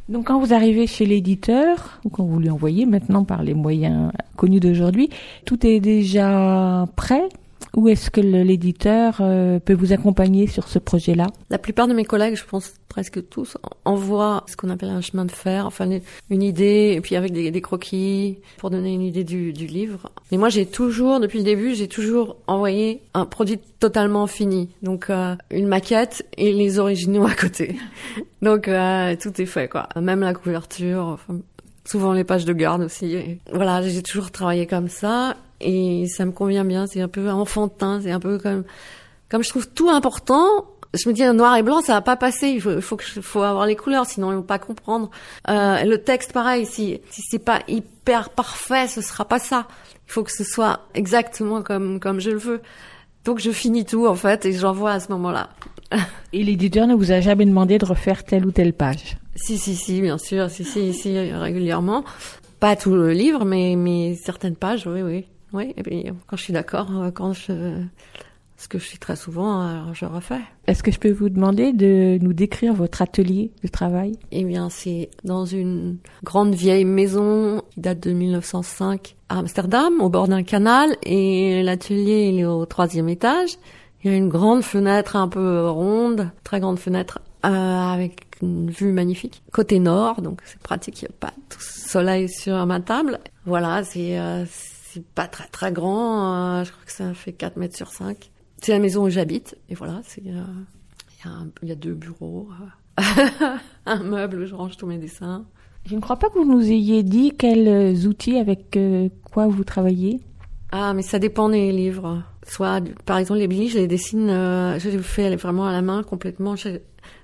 Donc quand vous arrivez chez l'éditeur, ou quand vous lui envoyez maintenant par les moyens connus d'aujourd'hui, tout est déjà prêt? Ou est-ce que l'éditeur euh, peut vous accompagner sur ce projet-là? La plupart de mes collègues, je pense presque tous, en- envoient ce qu'on appelle un chemin de fer, enfin une- idée, et puis avec des, croquis pour donner une idée du, livre. Mais moi, j'ai toujours, depuis le début, j'ai toujours envoyé un produit totalement fini, donc euh, une maquette et les originaux à côté. Donc euh, tout est fait, quoi. Même la couverture. souvent les pages de garde aussi. Voilà, j'ai toujours travaillé comme ça et ça me convient bien. C'est un peu enfantin, c'est un peu comme comme je trouve tout important. Je me dis noir et blanc, ça va pas passer. Il faut, faut que faut avoir les couleurs, sinon ils vont pas comprendre. Euh, le texte, pareil. Si si c'est pas hyper parfait, ce sera pas ça. Il faut que ce soit exactement comme comme je le veux. Donc je finis tout en fait et j'envoie à ce moment-là. Et l'éditeur ne vous a jamais demandé de refaire telle ou telle page? Si, si, si, bien sûr, si, si, si, régulièrement. Pas tout le livre, mais, mais certaines pages, oui, oui. Oui, et puis quand je suis d'accord, euh, quand je... Ce que je suis très souvent, alors je refais. Est-ce que je peux vous demander de nous décrire votre atelier de travail? Eh bien, c'est dans une grande vieille maison qui date de 1905 à Amsterdam, au bord d'un canal, et l'atelier il est au troisième étage. Il y a une grande fenêtre un peu ronde, très grande fenêtre euh, avec une vue magnifique. Côté nord, donc c'est pratique, il n'y a pas tout soleil sur ma table. Voilà, c'est euh, pas très très grand, euh, je crois que ça fait 4 mètres sur 5. C'est la maison où j'habite, et voilà, euh, il y, a y deux bureaux, euh, un meuble où je range tous mes dessins. Je ne crois pas que vous nous ayez dit quels outils avec quoi vous travaillez. Ah, mais ça dépend des livres. Soit, par exemple, les billes, je les dessine, euh, je les fais vraiment à la main complètement. Je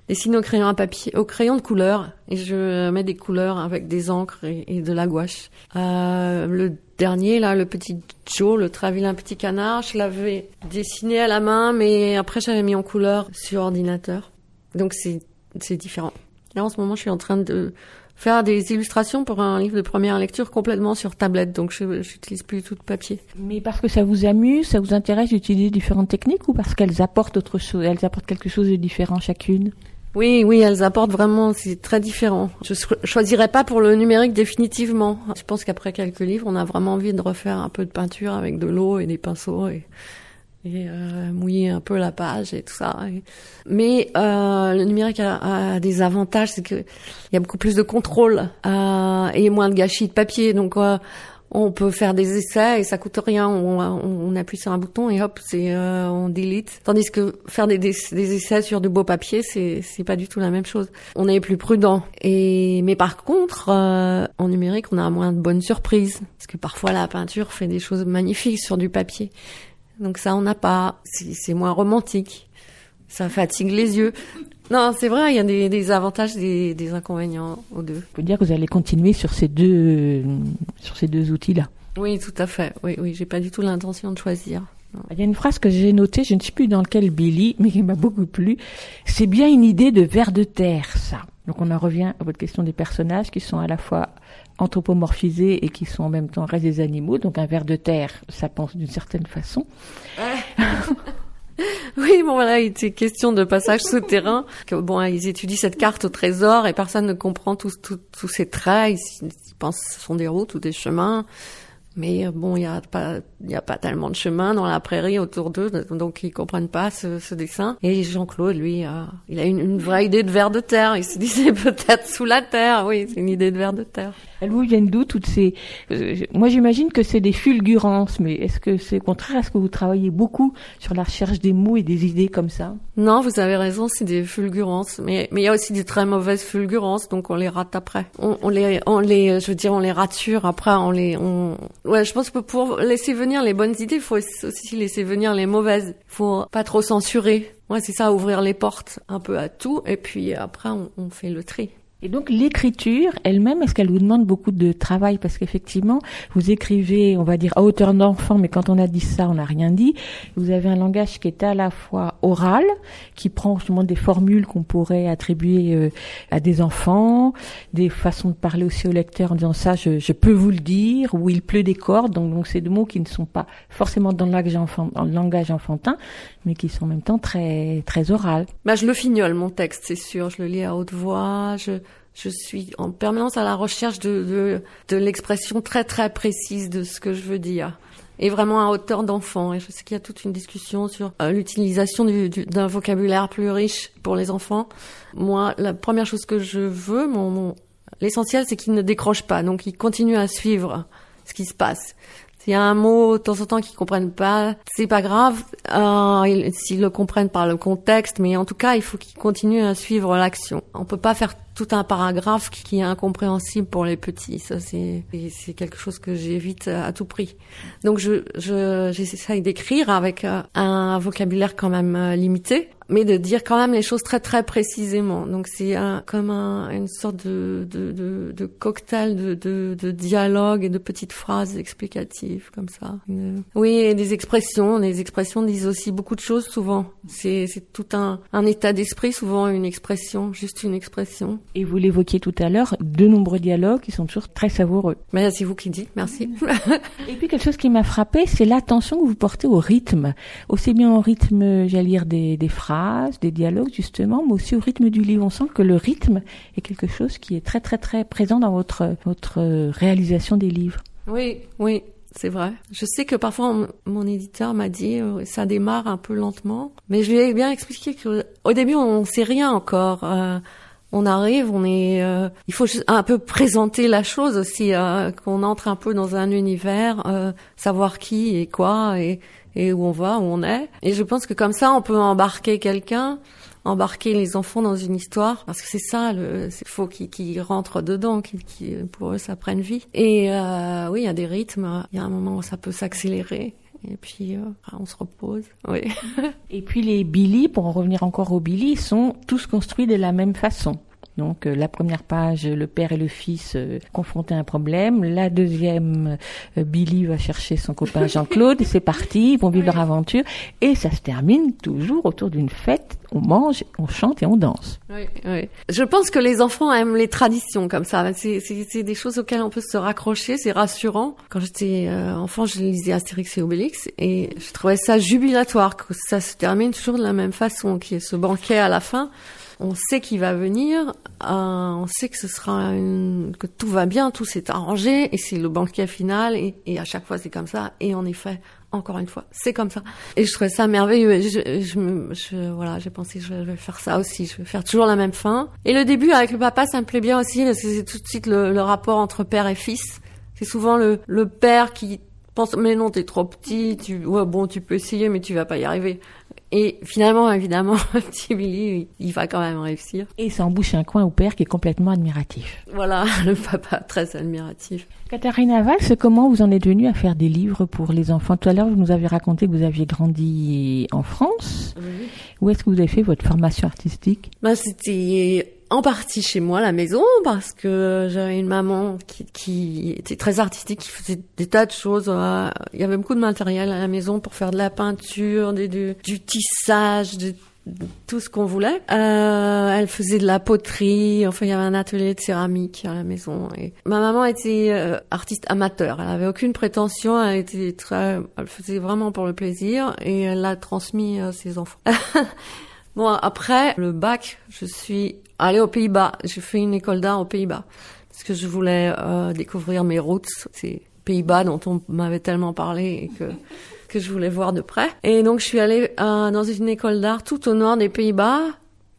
dessine au crayon à papier, au crayon de couleur, et je mets des couleurs avec des encres et, de la gouache. Euh, le dernier, là, le petit Joe, le très vilain petit canard, je l'avais dessiné à la main, mais après j'avais mis en couleur sur ordinateur. Donc c'est différent. Là, en ce moment, je suis en train de faire des illustrations pour un livre de première lecture complètement sur tablette, donc je j'utilise plus tout de papier. Mais parce que ça vous amuse, ça vous intéresse d'utiliser différentes techniques ou parce qu'elles apportent autre chose, elles apportent quelque chose de différent chacune? Oui, oui, elles apportent vraiment, c'est très différent. Je cho- choisirais pas pour le numérique définitivement. Je pense qu'après quelques livres, on a vraiment envie de refaire un peu de peinture avec de l'eau et des pinceaux et, euh, mouiller un peu la page et tout ça. Mais euh, le numérique a, des avantages, c'est que il y a beaucoup plus de contrôle euh, et moins de gâchis de papier. Donc euh, on peut faire des essais et ça coûte rien. On, on, on appuie sur un bouton et hop, c'est euh, on delete. Tandis que faire des, des, des essais sur du beau papier, c'est c'est pas du tout la même chose. On est plus prudent. Et mais par contre, euh, en numérique, on a moins de bonnes surprises parce que parfois la peinture fait des choses magnifiques sur du papier. Donc ça, on n'a pas. C'est c'est moins romantique. Ça fatigue les yeux. Non, c'est vrai, il y a des, des avantages, des, des inconvénients aux deux. Peut dire que vous allez continuer sur ces deux, sur ces deux outils-là. Oui, tout à fait. Oui, oui, j'ai pas du tout l'intention de choisir. Il y a une phrase que j'ai notée, je ne sais plus dans lequel Billy, mais qui m'a beaucoup plu. C'est bien une idée de vers de terre, ça. Donc on en revient à votre question des personnages qui sont à la fois anthropomorphisés et qui sont en même temps restent des animaux. Donc un ver de terre, ça pense d'une certaine façon. Oui, bon voilà, il était question de passage souterrain. Bon, ils étudient cette carte au trésor et personne ne comprend tous ces traits. Ils, pensent que ce sont des routes ou des chemins. Mais bon, il y a pas, a pas tellement de chemins dans la prairie autour d'eux, donc ils comprennent pas ce, dessin. Et Jean-Claude, lui, euh, il a une, une vraie idée de ver de terre. Il se disait peut-être sous la terre. Oui, c'est une idée de ver de terre. Vous viennent d'où toutes ces euh, Moi, j'imagine que c'est des fulgurances, mais est-ce que c'est contraire Est-ce que vous travaillez beaucoup sur la recherche des mots et des idées comme ça? Non, vous avez raison, c'est des fulgurances. Mais mais il y a aussi des très mauvaises fulgurances, donc on les rate après. On, les on les je veux dire on les rature après. On les on ouais. Je pense que pour laisser venir les bonnes idées, il faut aussi laisser venir les mauvaises. Faut pas trop censurer. Ouais, c'est ça, ouvrir les portes un peu à tout, et puis après on fait le tri. Et donc l'écriture elle-même, est-ce qu'elle vous demande beaucoup de travail? Parce qu'effectivement, vous écrivez, on va dire, à hauteur d'enfant, mais quand on a dit ça, on n'a rien dit. Vous avez un langage qui est à la fois oral, qui prend justement des formules qu'on pourrait attribuer euh, à des enfants, des façons de parler aussi au lecteur en disant ça, je, je peux vous le dire, ou il pleut des cordes. Donc, donc c'est des mots qui ne sont pas forcément dans le langage, enfant, dans langage enfantin, mais qui sont en même temps très très oral. Bah, je le fignole mon texte, c'est sûr. Je le lis à haute voix. Je je suis en permanence à la recherche de de, de l'expression très très précise de ce que je veux dire et vraiment à hauteur d'enfant. Et je sais qu'il y a toute une discussion sur euh, l'utilisation du- du- d'un vocabulaire plus riche pour les enfants. Moi, la première chose que je veux, mon, mon l'essentiel, c'est qu'ils ne décrochent pas, donc ils continuent à suivre ce qui se passe. S'il y a un mot de temps en temps qu'ils comprennent pas, c'est pas grave. Euh, ils- S'ils le comprennent par le contexte, mais en tout cas, il faut qu'ils continuent à suivre l'action. On peut pas faire tout un paragraphe qui est incompréhensible pour les petits. Ça, c'est c'est- quelque chose que j'évite à tout prix. Donc, je je- d'écrire avec euh, un vocabulaire quand même euh, limité, mais de dire quand même les choses très très précisément. Donc, c'est un, comme un, une sorte de de, de, de cocktail de, de de dialogue et de petites phrases explicatives comme ça. Oui, et des expressions. Les expressions disent aussi beaucoup de choses souvent. C'est c'est tout un un état d'esprit souvent une expression, juste une expression. Et vous l'évoquiez tout à l'heure, de nombreux dialogues qui sont toujours très savoureux. Mais c'est vous qui dites. Merci. Et puis quelque chose qui m'a frappé, c'est l'attention que vous portez au rythme. Aussi bien au rythme, j'allais dire, des, des phrases, des dialogues justement, mais aussi au rythme du livre. On sent que le rythme est quelque chose qui est très très très présent dans votre, votre réalisation des livres. Oui, oui, c'est vrai. Je sais que parfois mon- mon éditeur m'a dit euh, ça démarre un peu lentement, mais je lui ai bien expliqué que au début on sait rien encore. Euh, on arrive, on est. euh, il faut un peu présenter la chose aussi, euh, qu'on entre un peu dans un univers, euh, savoir qui et quoi et, et où on va, où on est. Et je pense que comme ça, on peut embarquer quelqu'un, embarquer les enfants dans une histoire, parce que c'est ça, il faut qu'ils rentrent dedans, qu'ils, qu'ils- pour eux ça prenne vie. Et euh, oui, il y a des rythmes. Il y a un moment où ça peut s'accélérer. Et puis, euh, on se repose. Oui. Et puis les Billy, pour en revenir encore aux Billy, sont tous construits de la même façon. Donc euh, la première page, le père et le fils euh, confrontés à un problème. La deuxième, euh, Billy va chercher son copain Jean-Claude. C'est parti, ils vont vivre leur aventure. Et ça se termine toujours autour d'une fête. On mange, on chante et on danse. Oui, oui. Je pense que les enfants aiment les traditions comme ça. C'est, des choses auxquelles on peut se raccrocher, c'est rassurant. Quand j'étais euh, enfant, je lisais Astérix et Obélix et je trouvais ça jubilatoire que ça se termine toujours de la même façon, qu'il y ait ce banquet à la fin. On sait qu'il va venir, euh, on sait que ce sera une, que tout va bien, tout s'est arrangé et c'est le banquet final et, et à chaque fois c'est comme ça. Et en effet, encore une fois, c'est comme ça. Et je trouvais ça merveilleux. Je, je, me- je- voilà, j'ai pensé je vais faire ça aussi. Je vais faire toujours la même fin. Et le début avec le papa, ça me plaît bien aussi parce que c'est tout de suite le, le rapport entre père et fils. C'est souvent le, le père qui pense mais non t'es trop petit, tu ouais bon tu peux essayer mais tu vas pas y arriver. Et finalement évidemment petit Billy il, va quand même réussir. Et ça embouche un coin au père qui est complètement admiratif. Voilà le papa très admiratif. Katharina Valls, comment vous en êtes venue à faire des livres pour les enfants Tout à l'heure, vous nous avez raconté que vous aviez grandi en France. Où est-ce que vous avez fait votre formation artistique? Bah, c'était en partie chez moi la maison parce que j'avais une maman qui, qui était très artistique, qui faisait des tas de choses. euh, Il y avait beaucoup de matériel à la maison pour faire de la peinture, du, tissage, de, tout ce qu'on voulait. Euh, elle faisait de la poterie. Enfin, il y avait un atelier de céramique à la maison. Et ma maman était euh, artiste amateur. Elle avait aucune prétention. Elle était très, elle faisait vraiment pour le plaisir et elle l'a transmis à ses enfants. Bon, après le bac, je suis allée aux Pays-Bas. J'ai fait une école d'art aux Pays-Bas parce que je voulais euh, découvrir mes roots, ces Pays-Bas dont on m'avait tellement parlé et que que je voulais voir de près. Et donc je suis allée euh, dans une école d'art tout au nord des Pays-Bas,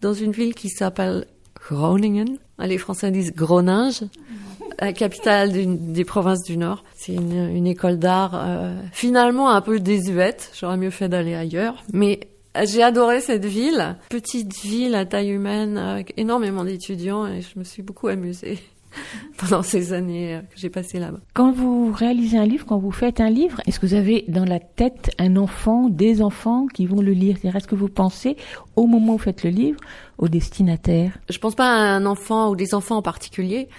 dans une ville qui s'appelle Groningen. Les Français disent Groninge, la capitale des provinces du Nord. C'est une, une école d'art euh, finalement un peu désuète. J'aurais mieux fait d'aller ailleurs, mais j'ai adoré cette ville, petite ville à taille humaine avec énormément d'étudiants et je me suis beaucoup amusée. pendant ces années euh, que j'ai passées là-bas. Quand vous réalisez un livre, quand vous faites un livre, est-ce que vous avez dans la tête un enfant, des enfants qui vont le lire? C'est-à-dire, Est-ce que vous pensez au moment où vous faites le livre au destinataire? Je pense pas à un enfant ou des enfants en particulier.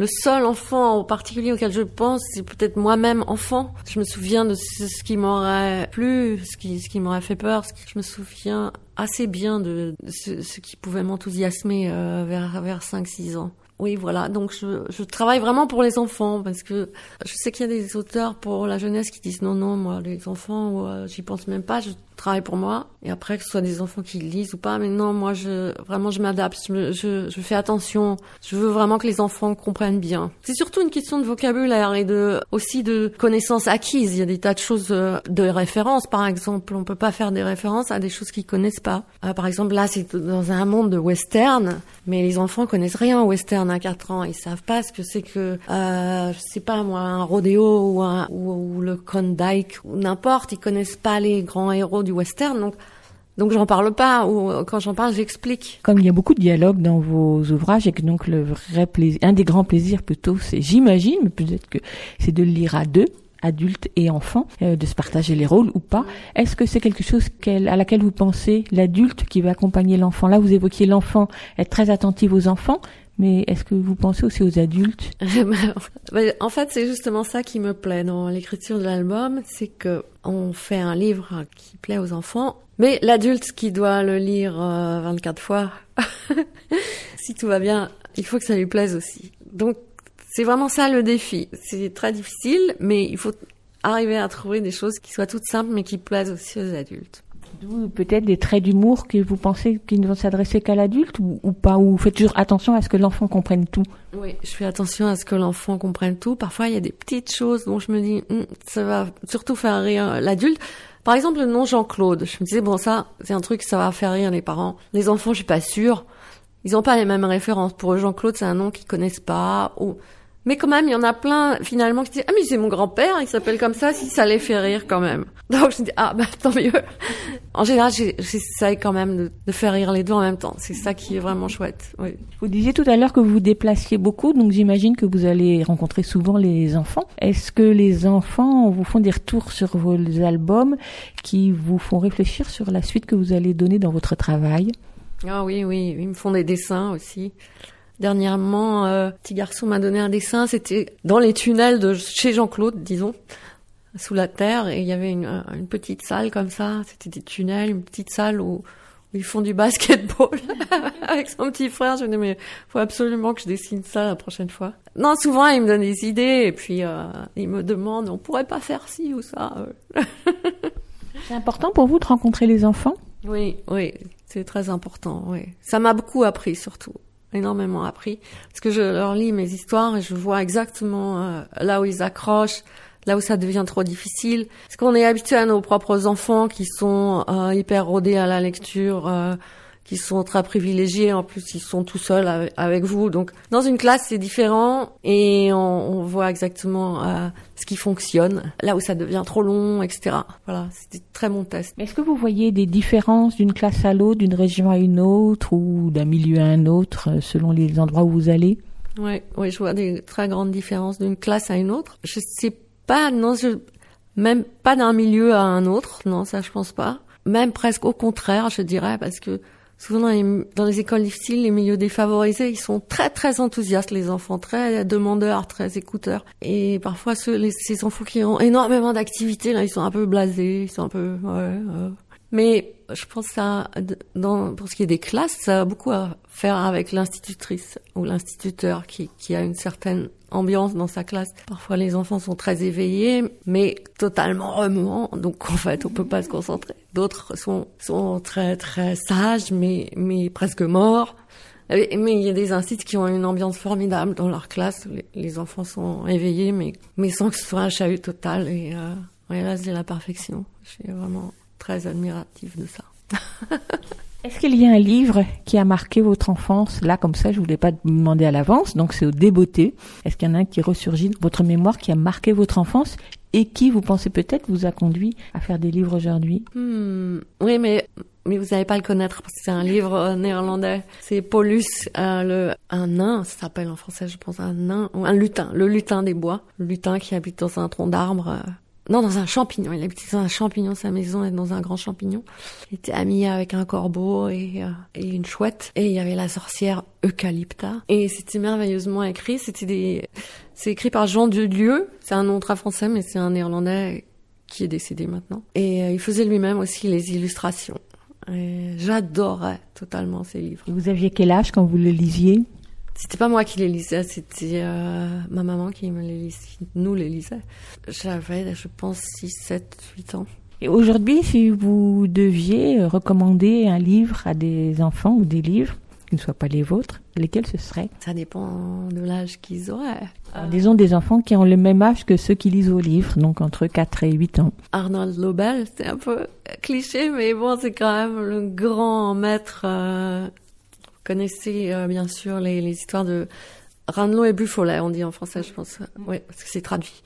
Le seul enfant en particulier auquel je pense, c'est peut-être moi-même enfant. Je me souviens de ce, qui m'aurait plu, ce qui, ce qui m'aurait fait peur. Je me souviens assez bien de, ce, qui pouvait m'enthousiasmer euh, vers, vers 5-6 ans. Oui, voilà. Donc, je, je travaille vraiment pour les enfants parce que je sais qu'il y a des auteurs pour la jeunesse qui disent non, non, moi, les enfants, j'y pense même pas. Travaille pour moi. Et après, que ce soit des enfants qui lisent ou pas, mais non, moi, je vraiment, je m'adapte. Je, je, je fais attention. Je veux vraiment que les enfants comprennent bien. C'est surtout une question de vocabulaire et de aussi de connaissances acquises. Il y a des tas de choses euh, de référence, par exemple. On peut pas faire des références à des choses qu'ils connaissent pas. Euh, par exemple, là, c'est dans un monde de western, mais les enfants connaissent rien au western à 4 ans. Ils savent pas ce que c'est que, euh, sais pas moi, un rodéo ou, un, ou, ou le Klondike ou n'importe. Ils connaissent pas les grands héros du western, donc donc j'en parle pas. Ou quand j'en parle, j'explique. Comme il y a beaucoup de dialogues dans vos ouvrages et que donc le vrai plaisir, un des grands plaisirs plutôt, c'est, j'imagine, mais peut-être que c'est de le lire à deux, adultes et enfants, euh, de se partager les rôles ou pas. Est-ce que c'est quelque chose à laquelle vous pensez, l'adulte qui va accompagner l'enfant? Là, vous évoquiez l'enfant, être très attentif aux enfants, mais est-ce que vous pensez aussi aux adultes Ben, en fait, c'est justement ça qui me plaît dans l'écriture de l'album, c'est que on fait un livre qui plaît aux enfants, mais l'adulte qui doit le lire euh, 24 fois, si tout va bien, il faut que ça lui plaise aussi. Donc, c'est vraiment ça le défi. C'est très difficile, mais il faut arriver à trouver des choses qui soient toutes simples, mais qui plaisent aussi aux adultes. Peut-être des traits d'humour que vous pensez qu'ils ne vont s'adresser qu'à l'adulte ou, pas Ou faites toujours attention à ce que l'enfant comprenne tout? Oui, je fais attention à ce que l'enfant comprenne tout. Parfois, il y a des petites choses dont je me dis, Hum, ça va surtout faire rire l'adulte. Par exemple, le nom Jean-Claude. Je me disais, bon, ça, c'est un truc, ça va faire rire les parents. Les enfants, je suis pas sûre. Ils ont pas les mêmes références. Pour eux, Jean-Claude, c'est un nom qu'ils connaissent pas. Ou... Mais quand même, il y en a plein, finalement, qui disent, ah, mais c'est mon grand-père, il s'appelle comme ça, si ça les fait rire quand même. Donc, je dis, ah, bah, tant mieux. En général, j'essaye quand même de, de faire rire les deux en même temps. C'est ça qui est vraiment chouette. Oui. Vous disiez tout à l'heure que vous vous déplaciez beaucoup, donc j'imagine que vous allez rencontrer souvent les enfants. Est-ce que les enfants vous font des retours sur vos albums qui vous font réfléchir sur la suite que vous allez donner dans votre travail? Ah oui, oui, ils me font des dessins aussi. Dernièrement, euh, petit garçon m'a donné un dessin, c'était dans les tunnels de chez Jean-Claude, disons, sous la terre, et il y avait une, euh, une petite salle comme ça, c'était des tunnels, une petite salle où, où ils font du basketball avec son petit frère. Je me dis, mais faut absolument que je dessine ça la prochaine fois. Non, souvent, il me donne des idées, et puis euh, il me demande, on pourrait pas faire ci ou ça. euh. C'est important pour vous de rencontrer les enfants? Oui, oui, c'est très important, oui. Ça m'a beaucoup appris, surtout. Énormément appris. Parce que je leur lis mes histoires et je vois exactement euh, là où ils accrochent, là où ça devient trop difficile. Parce qu'on est habitué à nos propres enfants qui sont euh, hyper rodés à la lecture, euh, qui sont très privilégiés. En plus, ils sont tout seuls avec, vous. Donc, dans une classe, c'est différent et on, on voit exactement euh, ce qui fonctionne, là où ça devient trop long, etc. Voilà, c'était très bon test. Est-ce que vous voyez des différences d'une classe à l'autre, d'une région à une autre ou d'un milieu à un autre euh, selon les endroits où vous allez? Oui, oui, je vois des très grandes différences d'une classe à une autre. Je sais pas, non, je, même pas d'un milieu à un autre, non, ça je pense pas. Même presque au contraire, je dirais, parce que souvent dans les, écoles difficiles, les milieux défavorisés, ils sont très très enthousiastes, les enfants, très demandeurs, très écouteurs. Et parfois, ces enfants qui ont énormément d'activités, là, ils sont un peu blasés, ils sont un peu, ouais. Mais je pense que ça, dans, pour ce qui est des classes, ça a beaucoup à faire avec l'institutrice ou l'instituteur qui, qui a une certaine ambiance dans sa classe. Parfois, les enfants sont très éveillés, mais totalement remuants, donc en fait, on peut pas se concentrer. D'autres sont, sont très très sages, mais, mais presque morts. Mais il y a des instituts qui ont une ambiance formidable dans leur classe. Les, enfants sont éveillés, mais, mais sans que ce soit un chahut total. Et, euh, et là, c'est la perfection. Je suis vraiment très admirative de ça. Est-ce qu'il y a un livre qui a marqué votre enfance? Là, comme ça, je voulais pas demander à l'avance, donc c'est au débeauté. Est-ce qu'il y en a un qui ressurgit de votre mémoire qui a marqué votre enfance et qui, vous pensez peut-être, vous a conduit à faire des livres aujourd'hui? Hmm, Oui, mais mais vous n'allez pas le connaître parce que c'est un livre euh, néerlandais. C'est Paulus, euh, le, un nain, ça s'appelle en français, je pense, un nain, un lutin, le lutin des bois. Le lutin qui habite dans un tronc d'arbre. Non, dans un champignon. Il habitait dans un champignon, sa maison est dans un grand champignon. Il était ami avec un corbeau et, euh, une chouette. Et il y avait la sorcière Eucalypta. Et c'était merveilleusement écrit. C'était des, c'est écrit par Jean Dieu. C'est un nom très français, mais c'est un néerlandais qui est décédé maintenant. Et euh, il faisait lui-même aussi les illustrations. J'adorais totalement ces livres. Et vous aviez quel âge quand vous le lisiez? C'était pas moi qui les lisais, c'était euh, ma maman qui me les lisait, qui nous les lisait. J'avais, je pense, 6, 7, 8 ans. Et aujourd'hui, si vous deviez euh, recommander un livre à des enfants ou des livres qui ne soient pas les vôtres, lesquels ce seraient? Ça dépend de l'âge qu'ils auraient. Alors, Disons des enfants qui ont le même âge que ceux qui lisent vos livres, donc entre 4 et 8 ans. Arnold Lobel, c'est un peu cliché, mais bon, c'est quand même le grand maître. euh, connaissez euh, bien sûr les, les histoires de Ranelagh et Buffolet, on dit en français, je pense. Oui, parce que c'est traduit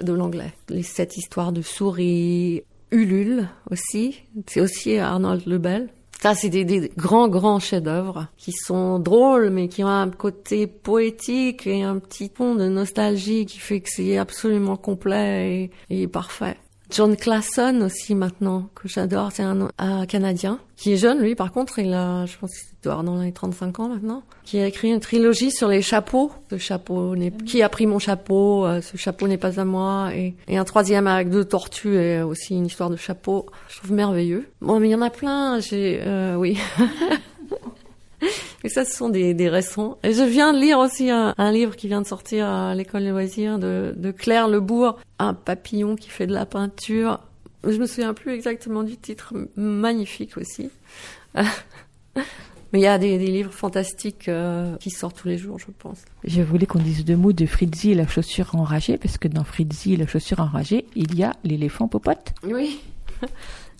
de l'anglais. Les sept histoires de souris, Ulule aussi, c'est aussi Arnold Lebel. Ça, c'est des, des grands, grands chefs-d'œuvre qui sont drôles, mais qui ont un côté poétique et un petit pont de nostalgie qui fait que c'est absolument complet et, et parfait. John Classon aussi maintenant, que j'adore, c'est un, un Canadien, qui est jeune lui par contre, il a, je pense qu'il doit avoir dans les 35 ans maintenant, qui a écrit une trilogie sur les chapeaux. Ce chapeau n'est, qui a pris mon chapeau, euh, ce chapeau n'est pas à moi, et, et un troisième avec deux tortues et aussi une histoire de chapeau. Je trouve merveilleux. Bon, mais il y en a plein, j'ai, euh, oui. Et ça, ce sont des, des récents. Et je viens de lire aussi un, un livre qui vient de sortir à l'école des loisirs de, de Claire Lebourg, un papillon qui fait de la peinture. Je me souviens plus exactement du titre, magnifique aussi. Mais il y a des, des livres fantastiques euh, qui sortent tous les jours, je pense. Je voulais qu'on dise deux mots de Fritzi et la chaussure enragée, parce que dans Fritzi et la chaussure enragée, il y a l'éléphant popote. Oui.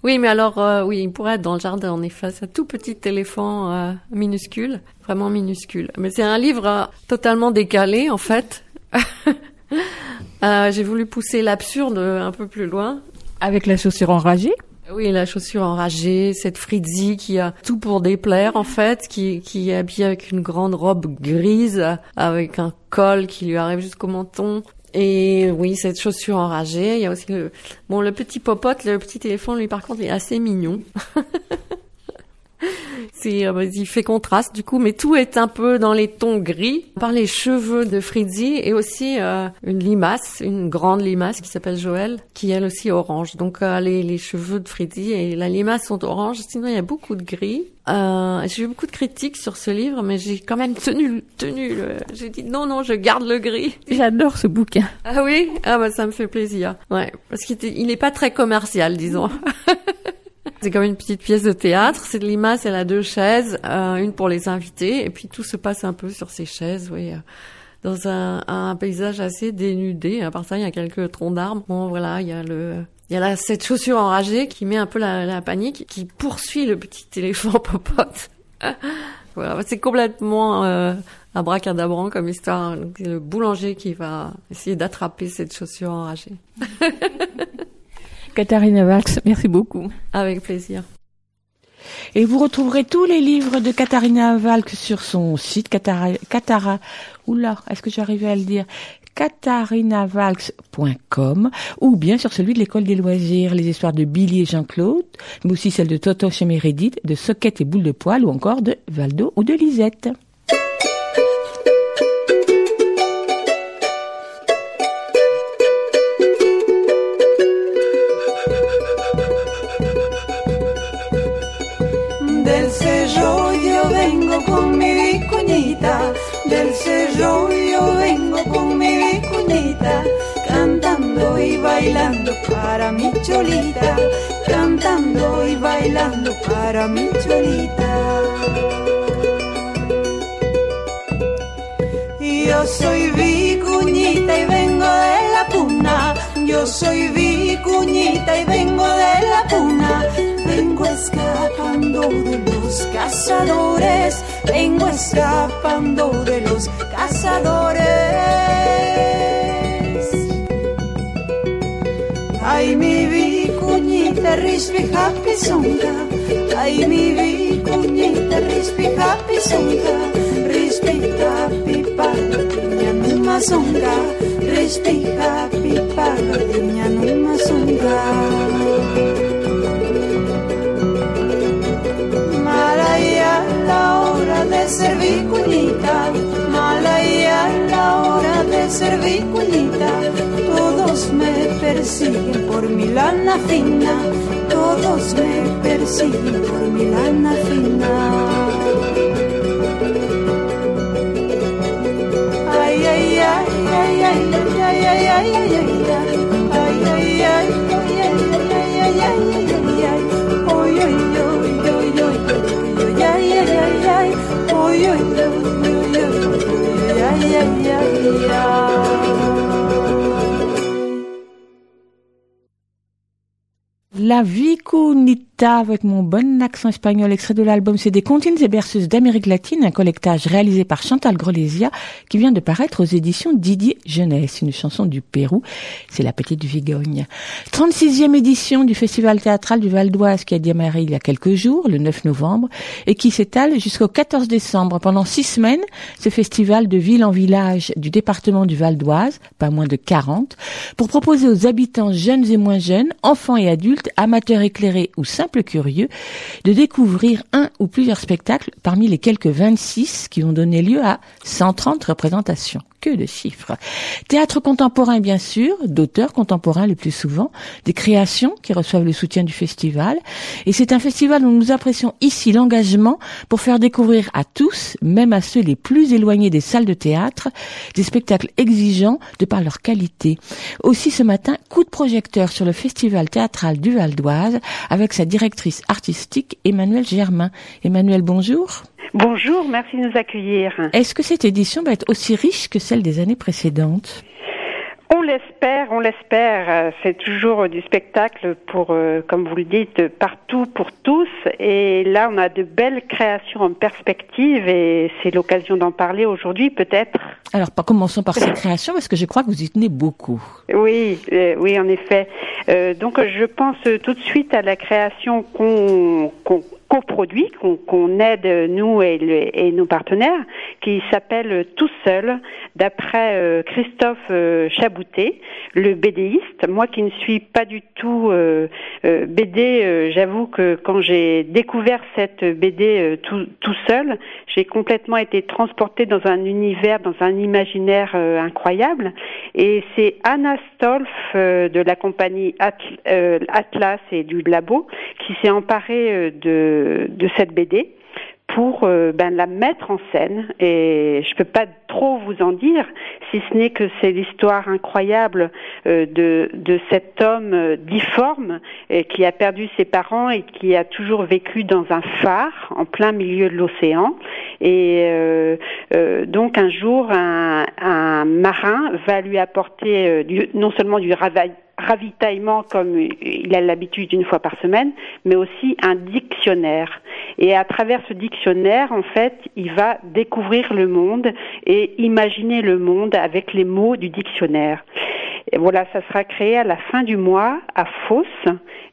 Oui, mais alors, euh, oui, il pourrait être dans le jardin, en effet. C'est un tout petit éléphant euh, minuscule, vraiment minuscule. Mais c'est un livre euh, totalement décalé, en fait. Euh, J'ai voulu pousser l'absurde un peu plus loin. Avec la chaussure enragée Oui, la chaussure enragée, cette Fritzi qui a tout pour déplaire, en fait, qui, qui est habillée avec une grande robe grise, avec un col qui lui arrive jusqu'au menton. Et oui, cette chaussure enragée. Il y a aussi le, bon, le petit popote, le petit éléphant, lui, par contre, il est assez mignon. C'est, euh, il fait contraste du coup, mais tout est un peu dans les tons gris. Par les cheveux de Fritzi et aussi euh, une limace, une grande limace qui s'appelle Joël, qui elle aussi est orange. Donc euh, les, les cheveux de Fritzi et la limace sont oranges. Sinon il y a beaucoup de gris. Euh, j'ai eu beaucoup de critiques sur ce livre, mais j'ai quand même tenu, tenu. le- J'ai dit non, non, je garde le gris. J'adore ce bouquin. Ah oui, ah bah ça me fait plaisir. Ouais, parce qu'il il n'est pas très commercial, disons. C'est comme une petite pièce de théâtre. C'est de limace, elle a deux chaises, euh, une pour les invités, et puis tout se passe un peu sur ces chaises, oui, euh, dans un, paysage assez dénudé. À part ça, il y a quelques troncs d'arbres. Bon, voilà, il y a le, il y a là cette chaussure enragée qui met un peu la, la panique, qui poursuit le petit éléphant popote. voilà, c'est complètement euh, abracadabrant comme histoire. C'est le boulanger qui va essayer d'attraper cette chaussure enragée. Katharina Valks, merci beaucoup. Avec plaisir. Et vous retrouverez tous les livres de Katharina Valk sur son site Katara, Katara, oula, est-ce que j'arrivais à le dire? katharinavalks.com ou bien sur celui de l'école des loisirs, les histoires de Billy et Jean-Claude, mais aussi celles de Toto chez Meredith, de Socket et Boule de Poil ou encore de Valdo ou de Lisette. Para mi cholita, cantando y bailando para mi cholita. Yo soy vicuñita y vengo de la puna. Yo soy vicuñita y vengo de la puna. Vengo escapando de los cazadores. Vengo escapando de los cazadores. Ay, mi vicuñita cuñita, rispi happy. Ay, mi vicuñita, rispi happy songa. Rispi happy pagadinya numa songa. Rispi happy pagadinya numa songa. Malaya la hora de ser vicuñita. Malaya la hora de. Todos me persiguen por mi lana fina. Todos me persiguen por mi lana fina. Ay, ay, ay, ay, ay, ay, ay, ay, ay, ay. Ay, laviko ny Vicunita avec mon bon accent espagnol, extrait de l'album C'est des comptines et berceuses d'Amérique latine, un collectage réalisé par Chantal Grolesia qui vient de paraître aux éditions Didier Jeunesse, une chanson du Pérou, c'est la petite Vigogne. 36e édition du Festival théâtral du Val d'Oise qui a démarré il y a quelques jours, le 9 novembre, et qui s'étale jusqu'au 14 décembre. Pendant six semaines, ce festival de ville en village du département du Val d'Oise, pas moins de 40, pour proposer aux habitants jeunes et moins jeunes, enfants et adultes, amateurs éclairés ou simples curieux, de découvrir un ou plusieurs spectacles parmi les quelques 26 qui ont donné lieu à 130 représentations. Que de chiffres. Théâtre contemporain, bien sûr, d'auteurs contemporains le plus souvent, des créations qui reçoivent le soutien du festival. Et c'est un festival dont nous apprécions ici l'engagement pour faire découvrir à tous, même à ceux les plus éloignés des salles de théâtre, des spectacles exigeants de par leur qualité. Aussi ce matin, coup de projecteur sur le festival théâtral du Val d'Oise avec sa directrice artistique Emmanuel Germain. Emmanuel, bonjour. Bonjour, merci de nous accueillir. Est-ce que cette édition va être aussi riche que celle des années précédentes? On l'espère, on l'espère. C'est toujours du spectacle pour, euh, comme vous le dites, partout pour tous. Et là, on a de belles créations en perspective et c'est l'occasion d'en parler aujourd'hui, peut-être. Alors, pas- commençons par ces créations parce que je crois que vous y tenez beaucoup. Oui, euh, oui, en effet. Euh, donc, je pense tout de suite à la création qu'on coproduit, qu'on aide nous et, le- et nos partenaires, qui s'appelle Tout seul, d'après euh, Christophe euh, Chaboutet, le BDiste. Moi qui ne suis pas du tout euh, euh, BD, euh, j'avoue que quand j'ai découvert cette BD euh, tout, tout seul, j'ai complètement été transportée dans un univers, dans un imaginaire incroyable. Et c'est Anna Stolf de la compagnie Atl- Atlas et du Labo qui s'est emparée de, de cette BD pour euh, ben, la mettre en scène. Et je peux pas trop vous en dire si ce n'est que c'est l'histoire incroyable euh, de, de cet homme euh, difforme euh, qui a perdu ses parents et qui a toujours vécu dans un phare en plein milieu de l'océan. Et euh, donc un jour un, un marin va lui apporter du- non seulement du ravail ravitaillement comme il a l'habitude une fois par semaine, mais aussi un dictionnaire. Et à travers ce dictionnaire, en fait, il va découvrir le monde et imaginer le monde avec les mots du dictionnaire. Et voilà, ça sera créé à la fin du mois à Fos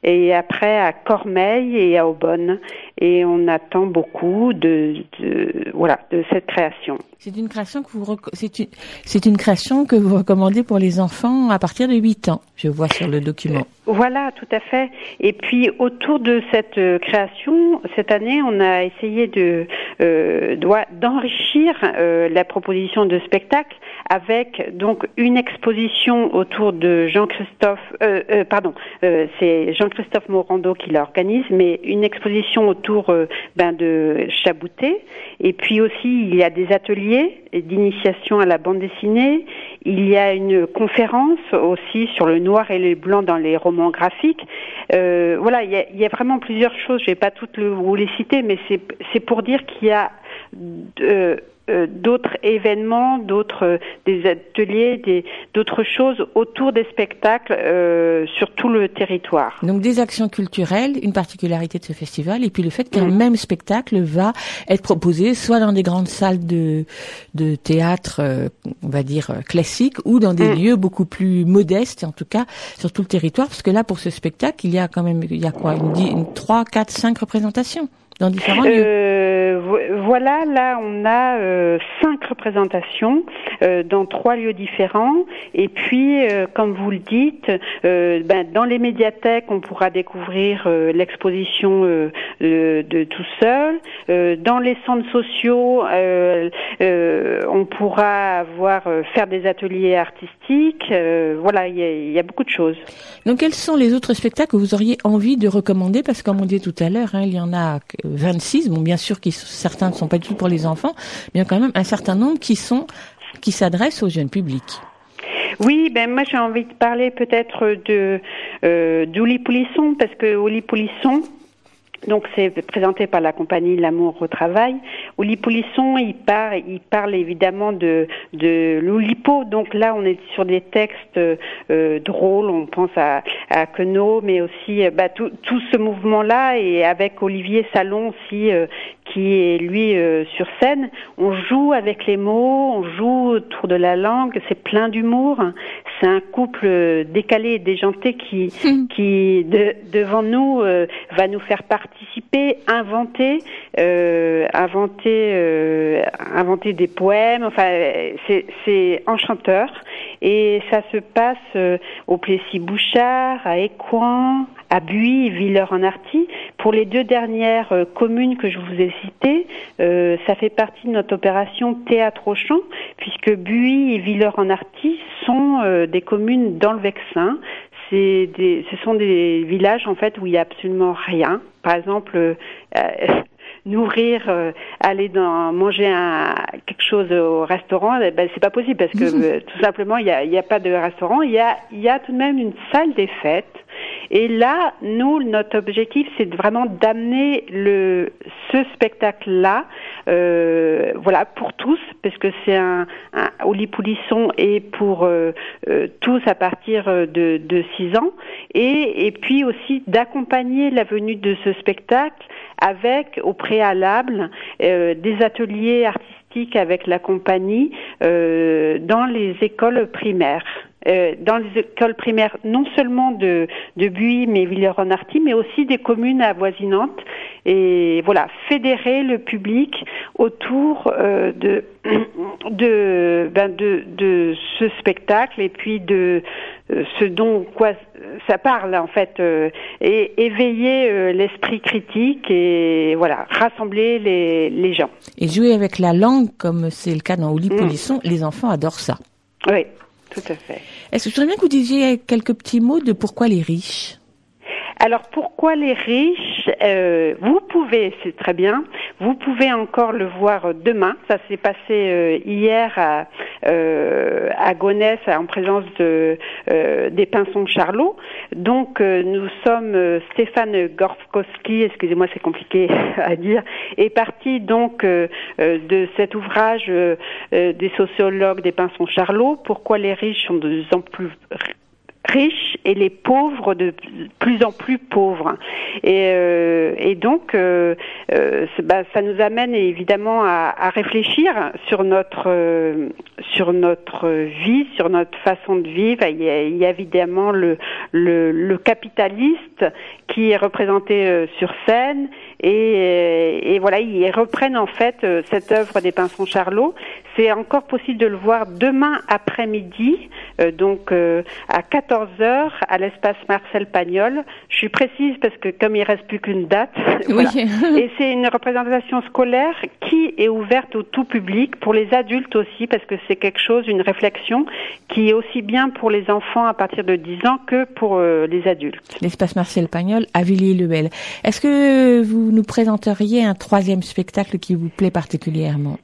et après à Cormeilles et à Aubonne. Et on attend beaucoup de, de voilà de cette création. C'est une création que vous c'est une c'est une création que vous recommandez pour les enfants à partir de 8 ans. Je vois sur le document. Voilà, tout à fait. Et puis autour de cette euh, création, cette année, on a essayé de euh, d'enrichir euh, la proposition de spectacle avec donc une exposition autour de Jean-Christophe, euh, pardon, c'est Jean-Christophe Morando qui l'organise, mais une exposition autour ben, de Chaboutet. Et puis aussi, il y a des ateliers d'initiation à la bande dessinée. Il y a une conférence aussi sur le noir et le blanc dans les romans graphiques. Euh, voilà, il y, a, vraiment plusieurs choses. Je vais pas toutes le- vous les citer, mais c'est pour dire qu'il y a de, euh, d'autres événements, d'autres euh, des ateliers, des d'autres choses autour des spectacles euh, sur tout le territoire. Donc des actions culturelles, une particularité de ce festival, et puis le fait qu'un Mm. même spectacle va être proposé soit dans des grandes salles de de théâtre, euh, on va dire classiques, ou dans des Mm. lieux beaucoup plus modestes, en tout cas sur tout le territoire, parce que là pour ce spectacle, il y a quand même il y a quoi une, une trois, quatre, cinq représentations dans différents lieux. Euh, vo- voilà, là on a euh, cinq représentations euh, dans trois lieux différents. Et puis, comme vous le dites, ben, dans les médiathèques, on pourra découvrir l'exposition de tout seul. Dans les centres sociaux, on pourra avoir faire des ateliers artistiques. Voilà, il y, a- il y a beaucoup de choses. Donc, quels sont les autres spectacles que vous auriez envie de recommander? Parce que, comme on dit tout à l'heure, hein, il y en a 26. Bon, bien sûr, qui, certains ne sont pas du tout pour les enfants, mais il y a quand même un certain nombre qui sont qui s'adressent au jeune public. Oui, ben moi j'ai envie de parler peut-être de euh, d'Ouli Poulisson parce que Ouli Poulisson, donc c'est présenté par la compagnie L'amour au travail. Ouli Poulisson, il parle, il parle évidemment de de l'Oulipo. Donc là, on est sur des textes euh, drôles. On pense à à Queneau, mais aussi euh, bah, tout tout ce mouvement-là et avec Olivier Salon aussi. euh, qui est lui euh, sur scène, on joue avec les mots, on joue autour de la langue, c'est plein d'humour. C'est un couple euh, décalé et déjanté qui, qui de- devant nous euh, va nous faire participer, inventer, euh, inventer, euh, inventer des poèmes. Enfin, euh, c'est enchanteur et ça se passe euh, au Plessis-Bouchard, à Écouen, à Buis Villers-en-Arty. Pour les deux dernières euh, communes que je vous ai citées, euh, ça fait partie de notre opération Théâtre au champ, puisque Buis et Villers-en-Arty sont euh, des communes dans le Vexin. Des, ce sont des villages en fait où il y a absolument rien. Par exemple, euh, nourrir, euh, aller dans manger un, quelque chose au restaurant, eh ben, c'est pas possible parce que euh, tout simplement il y a, il y a pas de restaurant. Il y a, il y a tout de même une salle des fêtes. Et là, nous, notre objectif, c'est de vraiment d'amener le ce spectacle-là, euh, voilà, pour tous, parce que c'est un, un et pour euh, euh, tous à partir de, de 6 ans, et, et puis aussi d'accompagner la venue de ce spectacle avec au préalable euh, des ateliers artistiques avec la compagnie euh, dans les écoles primaires. Euh, dans les écoles primaires, non seulement de, de Buis, mais Villers-en-Arty, mais aussi des communes avoisinantes. Et voilà, fédérer le public autour euh, de, de, ben de, de ce spectacle et puis de euh, ce dont quoi ça parle en fait, et éveiller l'esprit critique et voilà, rassembler les, les gens. Et jouer avec la langue, comme c'est le cas dans Oli Mm. Les enfants adorent ça. Oui, tout à fait. Est-ce que je voudrais bien que vous disiez quelques petits mots de pourquoi les riches? Alors pourquoi les riches Euh, Vous pouvez, c'est très bien, vous pouvez encore le voir demain. Ça s'est passé euh, hier à, euh, à Gonesse en présence de, des Pinsons Charlot. Donc nous sommes, Stéphane Gorskowski, excusez-moi c'est compliqué à dire, est parti donc de cet ouvrage des sociologues des Pinsons Charlot. Pourquoi les riches sont de plus en plus riches et les pauvres de plus en plus pauvres. Et, euh, et donc, euh, euh, bah, ça nous amène évidemment à, réfléchir sur notre sur notre vie, sur notre façon de vivre. Il y a, évidemment le, le, capitaliste qui est représenté sur scène et, euh, et voilà, ils reprennent en fait euh, cette œuvre des Pinsons Charlot. C'est encore possible de le voir demain après-midi, euh, donc euh, à 14 heures à l'espace Marcel Pagnol. Je suis précise parce que comme il reste plus qu'une date, voilà. et c'est une représentation scolaire qui est ouverte au tout public, pour les adultes aussi, parce que c'est quelque chose, une réflexion qui est aussi bien pour les enfants à partir de 10 ans que pour euh, les adultes. L'espace Marcel Pagnol à Villiers-le-Bel. Est-ce que vous nous présenteriez un troisième spectacle qui vous plaît particulièrement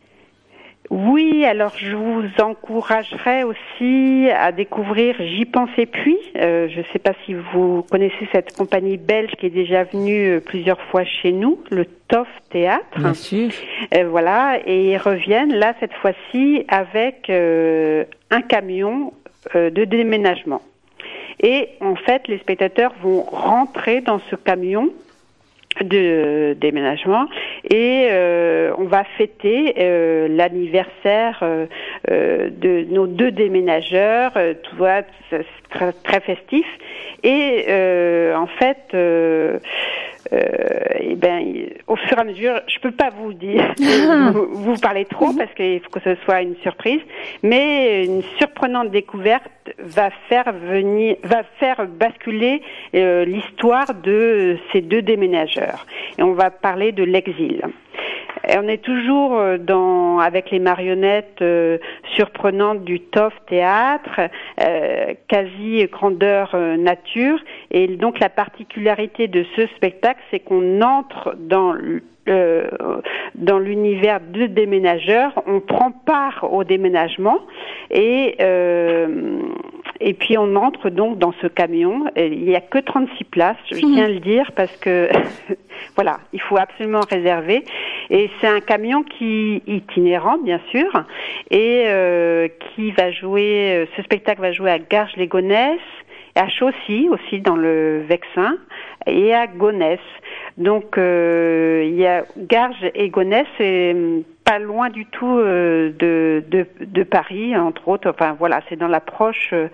Oui, alors je vous encouragerais aussi à découvrir J'y pensais puis. Euh, je ne sais pas si vous connaissez cette compagnie belge qui est déjà venue euh, plusieurs fois chez nous, le TOF Théâtre. Bien sûr. Euh, voilà, et ils reviennent là cette fois-ci avec euh, un camion de déménagement. Et en fait, les spectateurs vont rentrer dans ce camion de déménagement. Et euh, on va fêter euh, l'anniversaire euh, de nos deux déménageurs, très, très festif. Et euh, en fait, euh, euh, eh ben, au fur et à mesure, je peux pas vous dire, vous, vous parler trop parce qu'il faut que ce soit une surprise, mais une surprenante découverte va faire venir, va faire basculer euh, l'histoire de ces deux déménageurs. Et on va parler de l'exil. On est toujours euh, dans avec les marionnettes euh, surprenantes du TOF théâtre, euh, quasi grandeur euh, nature. Et donc la particularité de ce spectacle, c'est qu'on entre dans euh, dans l'univers de déménageurs, on prend part au déménagement et euh, et puis on entre donc dans ce camion. Il n'y a que 36 places, je tiens à le dire parce que voilà, il faut absolument réserver. Et c'est un camion qui itinérant bien sûr et euh, qui va jouer. euh, Ce spectacle va jouer à Garges-les-Gonesse, à Chaussy aussi dans le Vexin et à Gonesse. Donc euh, il y a Garges et Gonesse, c'est hum, pas loin du tout euh, de, de, de Paris, entre autres. Enfin voilà, c'est dans l'approche euh,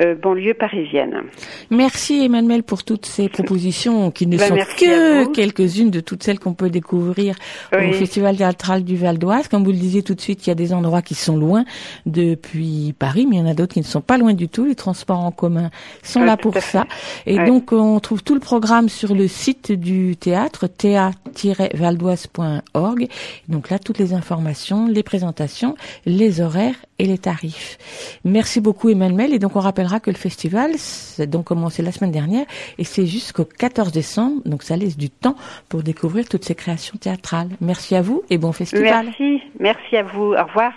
euh, banlieue parisienne. Merci Emmanuel pour toutes ces propositions qui ne Ben, sont que quelques-unes de toutes celles qu'on peut découvrir au. Festival théâtral du Val d'Oise. Comme vous le disiez tout de suite, il y a des endroits qui sont loin depuis Paris, mais il y en a d'autres qui ne sont pas loin du tout. Les transports en commun sont Ouais, là pour ça. Et donc on trouve tout le programme sur le site du théâtre, théâtre-valdoise.org. Donc là, toutes les informations, les présentations, les horaires et les tarifs. Merci beaucoup Emmanuel. Et donc on rappellera que le festival, c'est donc commencé la semaine dernière et c'est jusqu'au 14 décembre. Donc ça laisse du temps pour découvrir toutes ces créations théâtrales. Merci à vous et bon festival. Merci, merci à vous. Au revoir.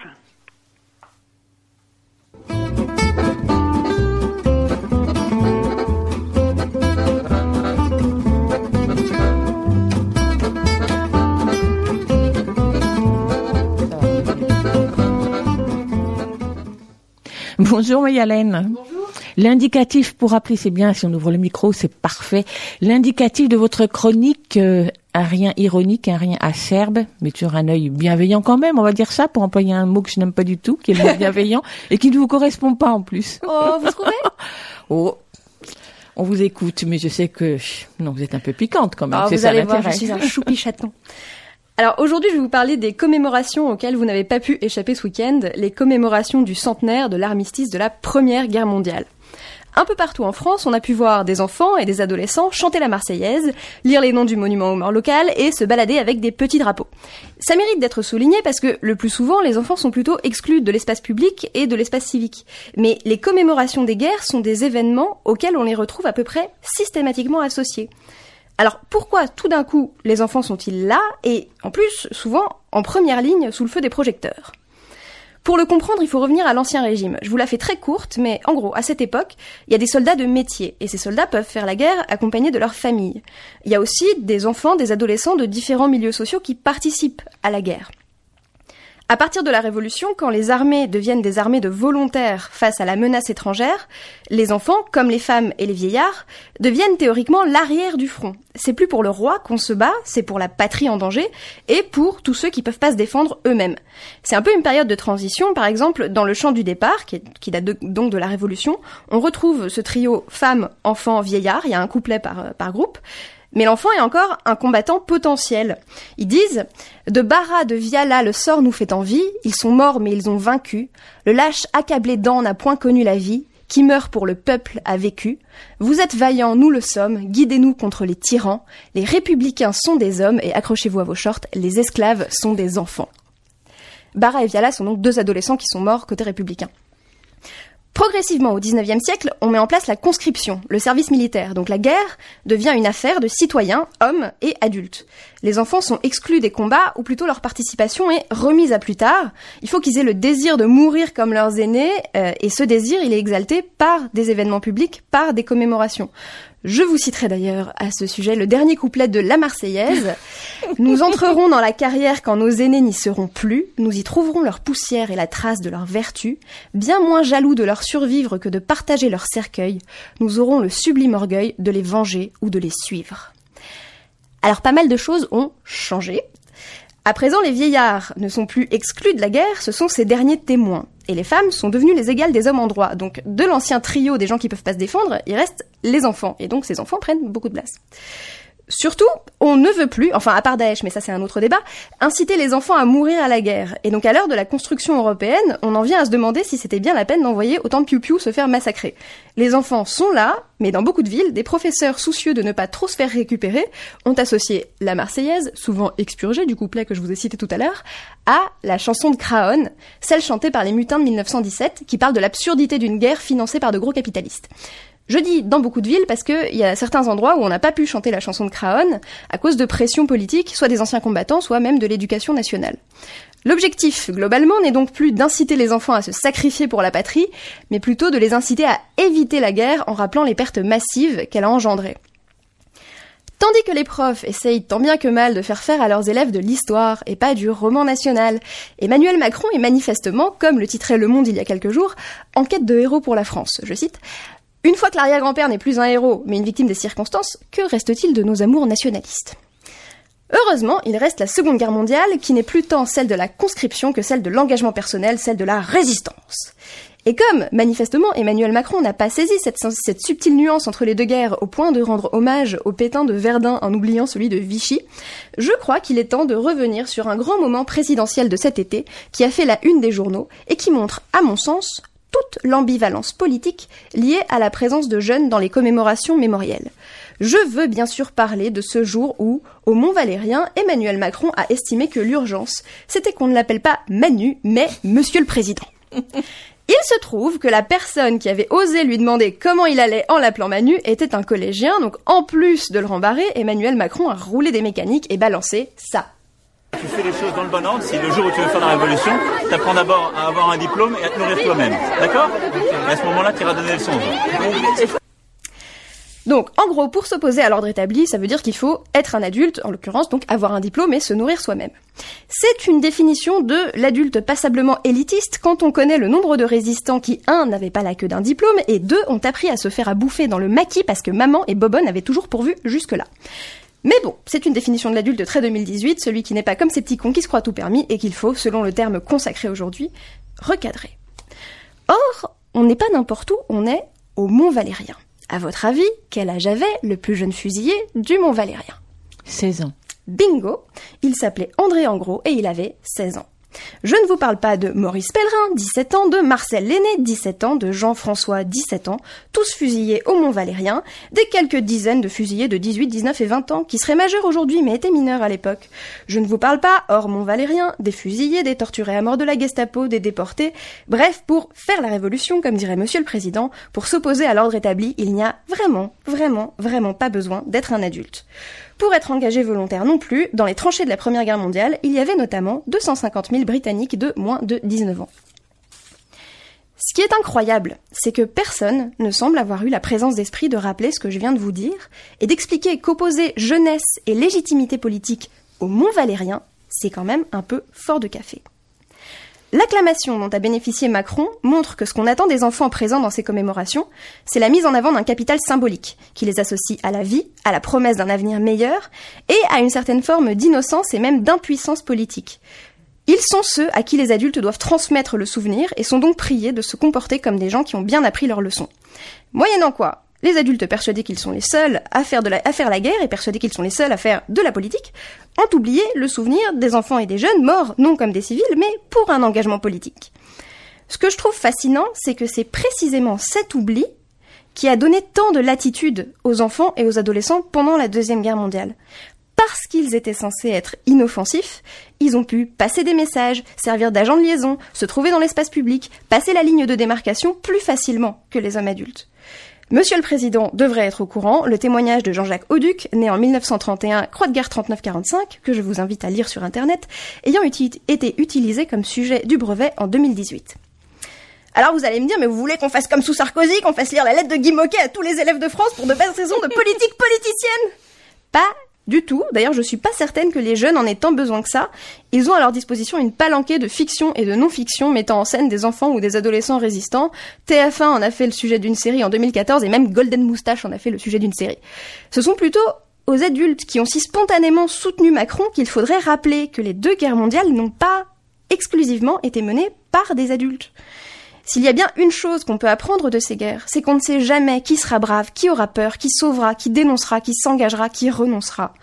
Bonjour Mayalène. Bonjour. L'indicatif, pour rappeler, c'est bien, si on ouvre le micro, c'est parfait. L'indicatif de votre chronique, euh, un rien ironique, un rien acerbe, mais sur un œil bienveillant quand même, on va dire ça, pour employer un mot que je n'aime pas du tout, qui est le mot bienveillant, et qui ne vous correspond pas en plus. Oh, vous trouvez? Oh, on vous écoute, mais je sais que, non, vous êtes un peu piquante quand même, Ah, c'est Vous ça allez voir, je suis un choupi chaton. Alors aujourd'hui, je vais vous parler des commémorations auxquelles vous n'avez pas pu échapper ce week-end, les commémorations du centenaire de l'armistice de la Première Guerre mondiale. Un peu partout en France, on a pu voir des enfants et des adolescents chanter la Marseillaise, lire les noms du monument aux morts local et se balader avec des petits drapeaux. Ça mérite d'être souligné parce que le plus souvent, les enfants sont plutôt exclus de l'espace public et de l'espace civique. Mais les commémorations des guerres sont des événements auxquels on les retrouve à peu près systématiquement associés. Alors pourquoi tout d'un coup les enfants sont-ils là et en plus souvent en première ligne sous le feu des projecteurs? Pour le comprendre, il faut revenir à l'ancien régime. Je vous la fais très courte, mais en gros, à cette époque, il y a des soldats de métier et ces soldats peuvent faire la guerre accompagnés de leur famille. Il y a aussi des enfants, des adolescents de différents milieux sociaux qui participent à la guerre. À partir de la Révolution, quand les armées deviennent des armées de volontaires face à la menace étrangère, les enfants, comme les femmes et les vieillards, deviennent théoriquement l'arrière du front. C'est plus pour le roi qu'on se bat, c'est pour la patrie en danger et pour tous ceux qui peuvent pas se défendre eux-mêmes. C'est un peu une période de transition, par exemple, dans le chant du départ, qui, date donc de la Révolution, on retrouve ce trio femmes, enfants, vieillards, il y a un couplet par groupe, mais l'enfant est encore un combattant potentiel. Ils disent De Bara, de Viala, le sort nous fait envie. Ils sont morts, mais ils ont vaincu. Le lâche accablé d'an n'a point connu la vie. Qui meurt pour le peuple a vécu. Vous êtes vaillants, nous le sommes. Guidez-nous contre les tyrans. Les républicains sont des hommes, et accrochez-vous à vos shorts, les esclaves sont des enfants. Bara et Viala sont donc deux adolescents qui sont morts côté républicain. Progressivement, au XIXe siècle, on met en place la conscription, le service militaire. Donc la guerre devient une affaire de citoyens, hommes et adultes. Les enfants sont exclus des combats, ou plutôt leur participation est remise à plus tard. Il faut qu'ils aient le désir de mourir comme leurs aînés, euh, et ce désir, il est exalté par des événements publics, par des commémorations. Je vous citerai d'ailleurs à ce sujet le dernier couplet de La Marseillaise. Nous entrerons dans la carrière quand nos aînés n'y seront plus, nous y trouverons leur poussière et la trace de leur vertu, bien moins jaloux de leur survivre que de partager leur cercueil, nous aurons le sublime orgueil de les venger ou de les suivre. Alors pas mal de choses ont changé. À présent, les vieillards ne sont plus exclus de la guerre, ce sont ces derniers témoins. Et les femmes sont devenues les égales des hommes en droit. Donc, de l'ancien trio des gens qui peuvent pas se défendre, il reste les enfants. Et donc, ces enfants prennent beaucoup de place. Surtout, on ne veut plus, enfin à part Daesh, mais ça c'est un autre débat, inciter les enfants à mourir à la guerre. Et donc à l'heure de la construction européenne, on en vient à se demander si c'était bien la peine d'envoyer autant de piou-piou se faire massacrer. Les enfants sont là, mais dans beaucoup de villes, des professeurs soucieux de ne pas trop se faire récupérer ont associé la Marseillaise, souvent expurgée du couplet que je vous ai cité tout à l'heure, à la chanson de Craon, celle chantée par les mutins de 1917, qui parle de l'absurdité d'une guerre financée par de gros capitalistes. Je dis dans beaucoup de villes parce qu'il y a certains endroits où on n'a pas pu chanter la chanson de Craon à cause de pression politique, soit des anciens combattants, soit même de l'éducation nationale. L'objectif, globalement, n'est donc plus d'inciter les enfants à se sacrifier pour la patrie, mais plutôt de les inciter à éviter la guerre en rappelant les pertes massives qu'elle a engendrées. Tandis que les profs essayent tant bien que mal de faire faire à leurs élèves de l'histoire et pas du roman national, Emmanuel Macron est manifestement, comme le titrait Le Monde il y a quelques jours, en quête de héros pour la France, je cite, une fois que l'arrière-grand-père n'est plus un héros, mais une victime des circonstances, que reste-t-il de nos amours nationalistes? Heureusement, il reste la Seconde Guerre mondiale, qui n'est plus tant celle de la conscription que celle de l'engagement personnel, celle de la résistance. Et comme, manifestement, Emmanuel Macron n'a pas saisi cette, subtile nuance entre les deux guerres au point de rendre hommage au pétain de Verdun en oubliant celui de Vichy, je crois qu'il est temps de revenir sur un grand moment présidentiel de cet été qui a fait la une des journaux et qui montre, à mon sens, toute l'ambivalence politique liée à la présence de jeunes dans les commémorations mémorielles. Je veux bien sûr parler de ce jour où, au Mont Valérien, Emmanuel Macron a estimé que l'urgence, c'était qu'on ne l'appelle pas Manu, mais Monsieur le Président. Il se trouve que la personne qui avait osé lui demander comment il allait en l'appelant Manu était un collégien, donc en plus de le rembarrer, Emmanuel Macron a roulé des mécaniques et balancé ça. Tu fais les choses dans le bon ordre. Si le jour où tu veux faire la révolution, tu apprends d'abord à avoir un diplôme et à te nourrir toi-même. D'accord? À ce moment-là, tu iras donner des leçons. Donc, en gros, pour s'opposer à l'ordre établi, ça veut dire qu'il faut être un adulte, en l'occurrence, donc avoir un diplôme et se nourrir soi-même. C'est une définition de l'adulte passablement élitiste quand on connaît le nombre de résistants qui, un, n'avaient pas la queue d'un diplôme, et deux, ont appris à se faire à bouffer dans le maquis parce que maman et Bobonne avaient toujours pourvu jusque-là. Mais bon, c'est une définition de l'adulte très 2018, celui qui n'est pas comme ces petits cons qui se croient tout permis et qu'il faut, selon le terme consacré aujourd'hui, recadrer. Or, on n'est pas n'importe où, on est au Mont Valérien. À votre avis, quel âge avait le plus jeune fusillé du Mont Valérien 16 ans. Bingo Il s'appelait André Engros et il avait 16 ans. Je ne vous parle pas de Maurice Pellerin, 17 ans, de Marcel Lenné, 17 ans, de Jean-François, 17 ans, tous fusillés au Mont Valérien, des quelques dizaines de fusillés de 18, 19 et 20 ans, qui seraient majeurs aujourd'hui mais étaient mineurs à l'époque. Je ne vous parle pas, hors Mont Valérien, des fusillés, des torturés à mort de la Gestapo, des déportés, bref, pour faire la révolution, comme dirait Monsieur le Président, pour s'opposer à l'ordre établi, il n'y a vraiment, vraiment, vraiment pas besoin d'être un adulte. Pour être engagé volontaire non plus, dans les tranchées de la Première Guerre mondiale, il y avait notamment 250 000 Britanniques de moins de 19 ans. Ce qui est incroyable, c'est que personne ne semble avoir eu la présence d'esprit de rappeler ce que je viens de vous dire et d'expliquer qu'opposer jeunesse et légitimité politique au Mont Valérien, c'est quand même un peu fort de café. L'acclamation dont a bénéficié Macron montre que ce qu'on attend des enfants présents dans ces commémorations, c'est la mise en avant d'un capital symbolique, qui les associe à la vie, à la promesse d'un avenir meilleur, et à une certaine forme d'innocence et même d'impuissance politique. Ils sont ceux à qui les adultes doivent transmettre le souvenir et sont donc priés de se comporter comme des gens qui ont bien appris leur leçon. Moyennant quoi, les adultes persuadés qu'ils sont les seuls à faire, la, la guerre et persuadés qu'ils sont les seuls à faire de la politique, ont oublié le souvenir des enfants et des jeunes morts non comme des civils, mais pour un engagement politique. Ce que je trouve fascinant, c'est que c'est précisément cet oubli qui a donné tant de latitude aux enfants et aux adolescents pendant la Deuxième Guerre mondiale. parce qu'ils étaient censés être inoffensifs, ils ont pu passer des messages, servir d'agents de liaison, se trouver dans l'espace public, passer la ligne de démarcation plus facilement que les hommes adultes. Monsieur le Président devrait être au courant, le témoignage de Jean-Jacques Auduc, né en 1931, Croix de guerre 39-45, que je vous invite à lire sur Internet, ayant été utilisé comme sujet du brevet en 2018. Alors vous allez me dire, mais vous voulez qu'on fasse comme sous Sarkozy, qu'on fasse lire la lettre de Guy Moquet à tous les élèves de France pour de belles raisons de politique politicienne? Pas du tout. D'ailleurs, je suis pas certaine que les jeunes en aient tant besoin que ça. Ils ont à leur disposition une palanquée de fiction et de non-fiction mettant en scène des enfants ou des adolescents résistants. TF1 en a fait le sujet d'une série en 2014 et même Golden Moustache en a fait le sujet d'une série. Ce sont plutôt aux adultes qui ont si spontanément soutenu Macron qu'il faudrait rappeler que les deux guerres mondiales n'ont pas exclusivement été menées par des adultes. S'il y a bien une chose qu'on peut apprendre de ces guerres, c'est qu'on ne sait jamais qui sera brave, qui aura peur, qui sauvera, qui dénoncera, qui s'engagera, qui renoncera.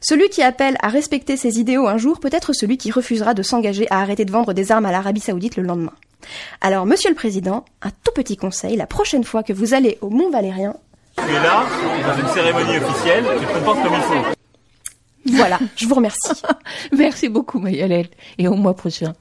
Celui qui appelle à respecter ses idéaux un jour peut être celui qui refusera de s'engager à arrêter de vendre des armes à l'Arabie Saoudite le lendemain. Alors, Monsieur le Président, un tout petit conseil, la prochaine fois que vous allez au Mont Valérien, Tu es là, dans une cérémonie officielle, tu te comportes comme il faut. voilà, je vous remercie. Merci beaucoup, Mayalel. Et au mois prochain.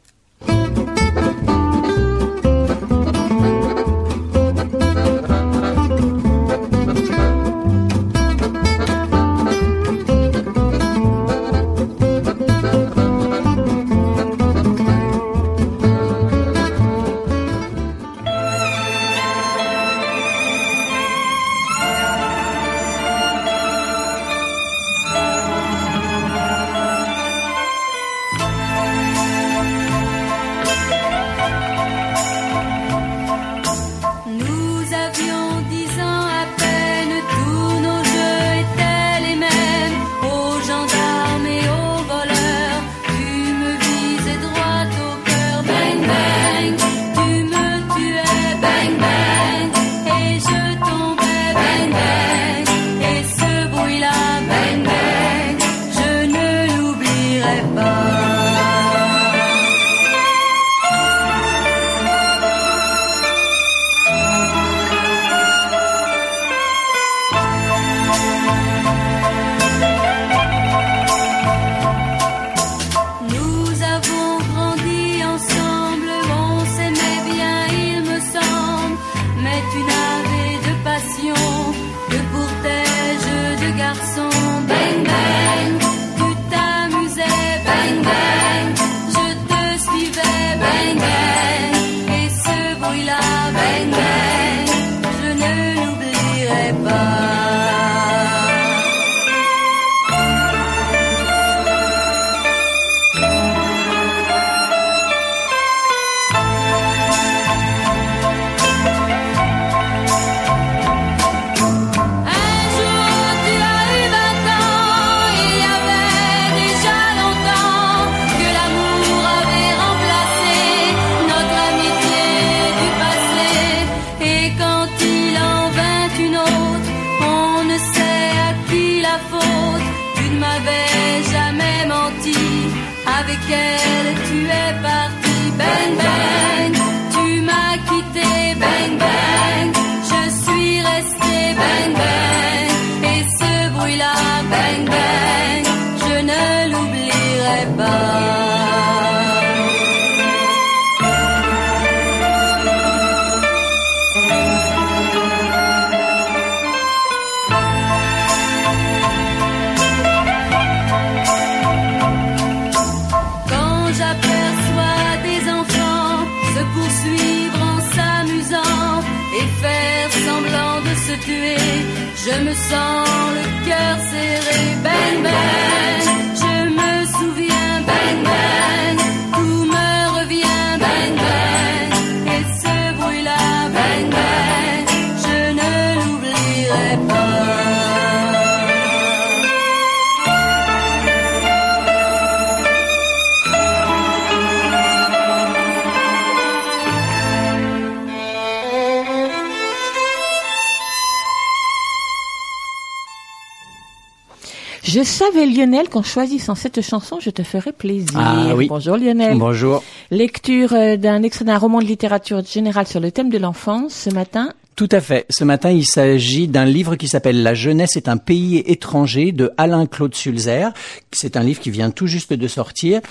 Lionel, qu'en choisissant cette chanson, je te ferais plaisir. Ah oui. Bonjour, Lionel. Bonjour. Lecture euh, d'un extrait d'un roman de littérature générale sur le thème de l'enfance ce matin. Tout à fait. Ce matin, il s'agit d'un livre qui s'appelle La jeunesse est un pays étranger de Alain-Claude Sulzer. C'est un livre qui vient tout juste de sortir.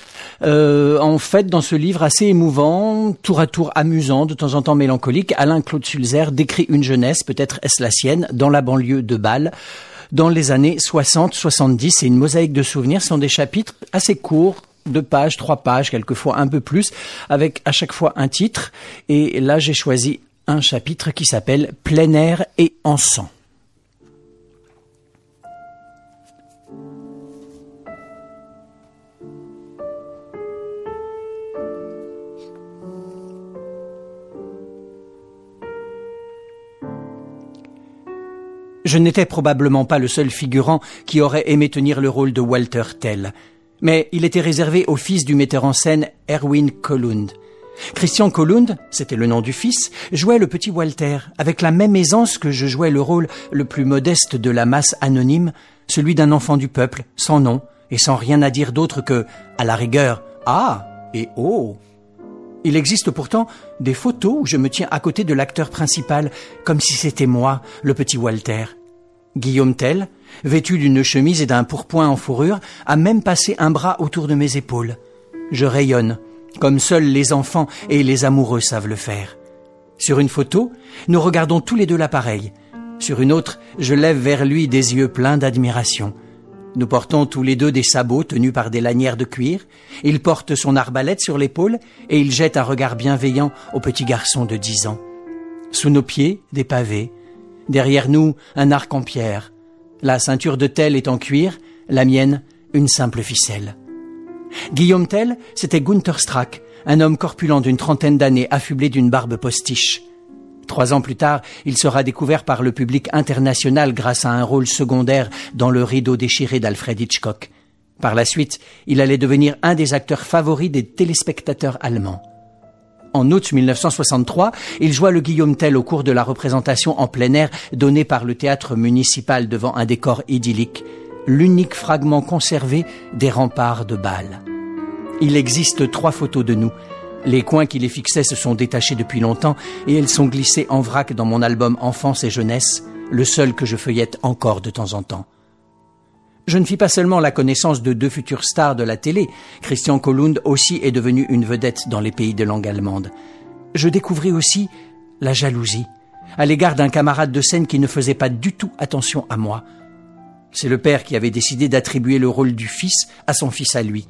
Euh, en fait, dans ce livre assez émouvant, tour à tour amusant, de temps en temps mélancolique, Alain-Claude Sulzer décrit une jeunesse, peut-être est-ce la sienne, dans la banlieue de Bâle dans les années 60-70. C'est une mosaïque de souvenirs. Ce sont des chapitres assez courts, deux pages, trois pages, quelquefois un peu plus, avec à chaque fois un titre. Et là, j'ai choisi un chapitre qui s'appelle Plein air et encens. Je n'étais probablement pas le seul figurant qui aurait aimé tenir le rôle de Walter Tell, mais il était réservé au fils du metteur en scène Erwin Kollund. Christian Kollund, c'était le nom du fils, jouait le petit Walter avec la même aisance que je jouais le rôle le plus modeste de la masse anonyme, celui d'un enfant du peuple, sans nom et sans rien à dire d'autre que, à la rigueur, ah et oh. Il existe pourtant des photos où je me tiens à côté de l'acteur principal, comme si c'était moi, le petit Walter. Guillaume Tell, vêtu d'une chemise et d'un pourpoint en fourrure, a même passé un bras autour de mes épaules. Je rayonne, comme seuls les enfants et les amoureux savent le faire. Sur une photo, nous regardons tous les deux l'appareil. Sur une autre, je lève vers lui des yeux pleins d'admiration. Nous portons tous les deux des sabots tenus par des lanières de cuir. Il porte son arbalète sur l'épaule et il jette un regard bienveillant au petit garçon de dix ans. Sous nos pieds, des pavés. Derrière nous, un arc en pierre. La ceinture de Tell est en cuir, la mienne, une simple ficelle. Guillaume Tell, c'était Gunther Strack, un homme corpulent d'une trentaine d'années, affublé d'une barbe postiche. Trois ans plus tard, il sera découvert par le public international grâce à un rôle secondaire dans le rideau déchiré d'Alfred Hitchcock. Par la suite, il allait devenir un des acteurs favoris des téléspectateurs allemands. En août 1963, il joua le Guillaume Tell au cours de la représentation en plein air donnée par le théâtre municipal devant un décor idyllique, l'unique fragment conservé des remparts de Bâle. Il existe trois photos de nous. Les coins qui les fixaient se sont détachés depuis longtemps et elles sont glissées en vrac dans mon album Enfance et jeunesse, le seul que je feuillette encore de temps en temps. Je ne fis pas seulement la connaissance de deux futures stars de la télé. Christian Kollund aussi est devenu une vedette dans les pays de langue allemande. Je découvris aussi la jalousie à l'égard d'un camarade de scène qui ne faisait pas du tout attention à moi. C'est le père qui avait décidé d'attribuer le rôle du fils à son fils à lui.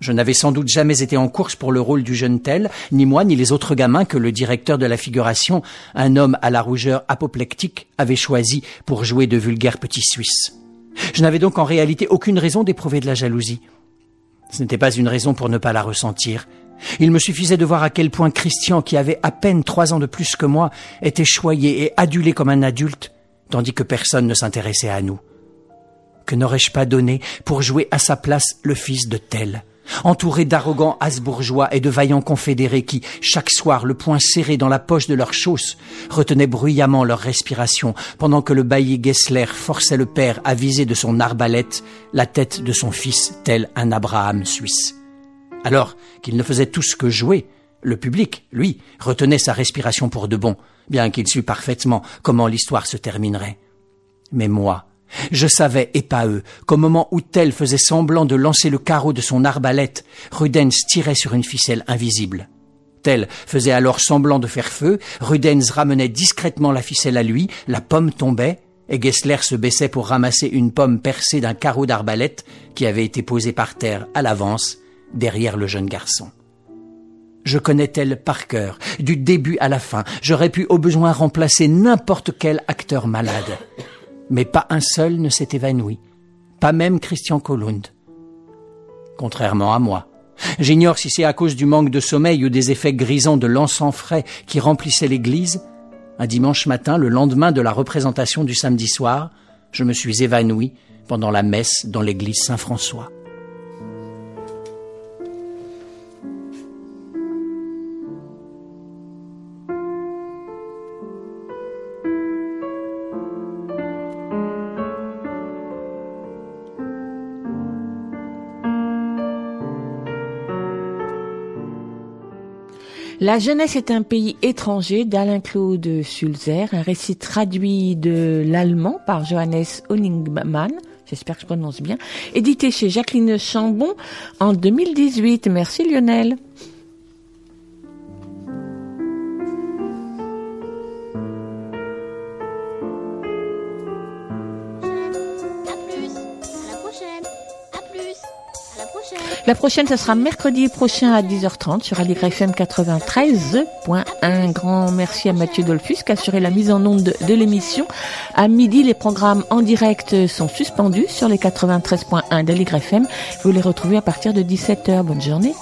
Je n'avais sans doute jamais été en course pour le rôle du jeune tel, ni moi ni les autres gamins que le directeur de la figuration, un homme à la rougeur apoplectique, avait choisi pour jouer de vulgaires petits Suisses. Je n'avais donc en réalité aucune raison d'éprouver de la jalousie. Ce n'était pas une raison pour ne pas la ressentir. Il me suffisait de voir à quel point Christian, qui avait à peine trois ans de plus que moi, était choyé et adulé comme un adulte, tandis que personne ne s'intéressait à nous. Que n'aurais-je pas donné pour jouer à sa place le fils de tel? Entouré d'arrogants Habsbourgeois et de vaillants confédérés qui, chaque soir, le poing serré dans la poche de leurs chausses, retenaient bruyamment leur respiration, pendant que le bailli Gessler forçait le père à viser de son arbalète la tête de son fils tel un Abraham suisse. Alors qu'il ne faisait tout ce que jouer, le public, lui, retenait sa respiration pour de bon, bien qu'il sût parfaitement comment l'histoire se terminerait. Mais moi, je savais, et pas eux, qu'au moment où Tell faisait semblant de lancer le carreau de son arbalète, Rudens tirait sur une ficelle invisible. Tell faisait alors semblant de faire feu, Rudens ramenait discrètement la ficelle à lui, la pomme tombait, et Gessler se baissait pour ramasser une pomme percée d'un carreau d'arbalète qui avait été posé par terre à l'avance, derrière le jeune garçon. Je connais Tell par cœur, du début à la fin. J'aurais pu au besoin remplacer n'importe quel acteur malade mais pas un seul ne s'est évanoui, pas même Christian Kollund. Contrairement à moi. J'ignore si c'est à cause du manque de sommeil ou des effets grisants de l'encens frais qui remplissaient l'église. Un dimanche matin, le lendemain de la représentation du samedi soir, je me suis évanoui pendant la messe dans l'église Saint-François. La jeunesse est un pays étranger d'Alain-Claude Sulzer, un récit traduit de l'allemand par Johannes Honigmann, j'espère que je prononce bien, édité chez Jacqueline Chambon en 2018. Merci Lionel. La prochaine. Ce sera mercredi prochain à 10h30 sur Aligre FM 93.1. Un grand merci à Mathieu Dolphus qui a assuré la mise en onde de, de l'émission. À midi, les programmes en direct sont suspendus sur les 93.1 d'Aligre FM. Vous les retrouvez à partir de 17h. Bonne journée.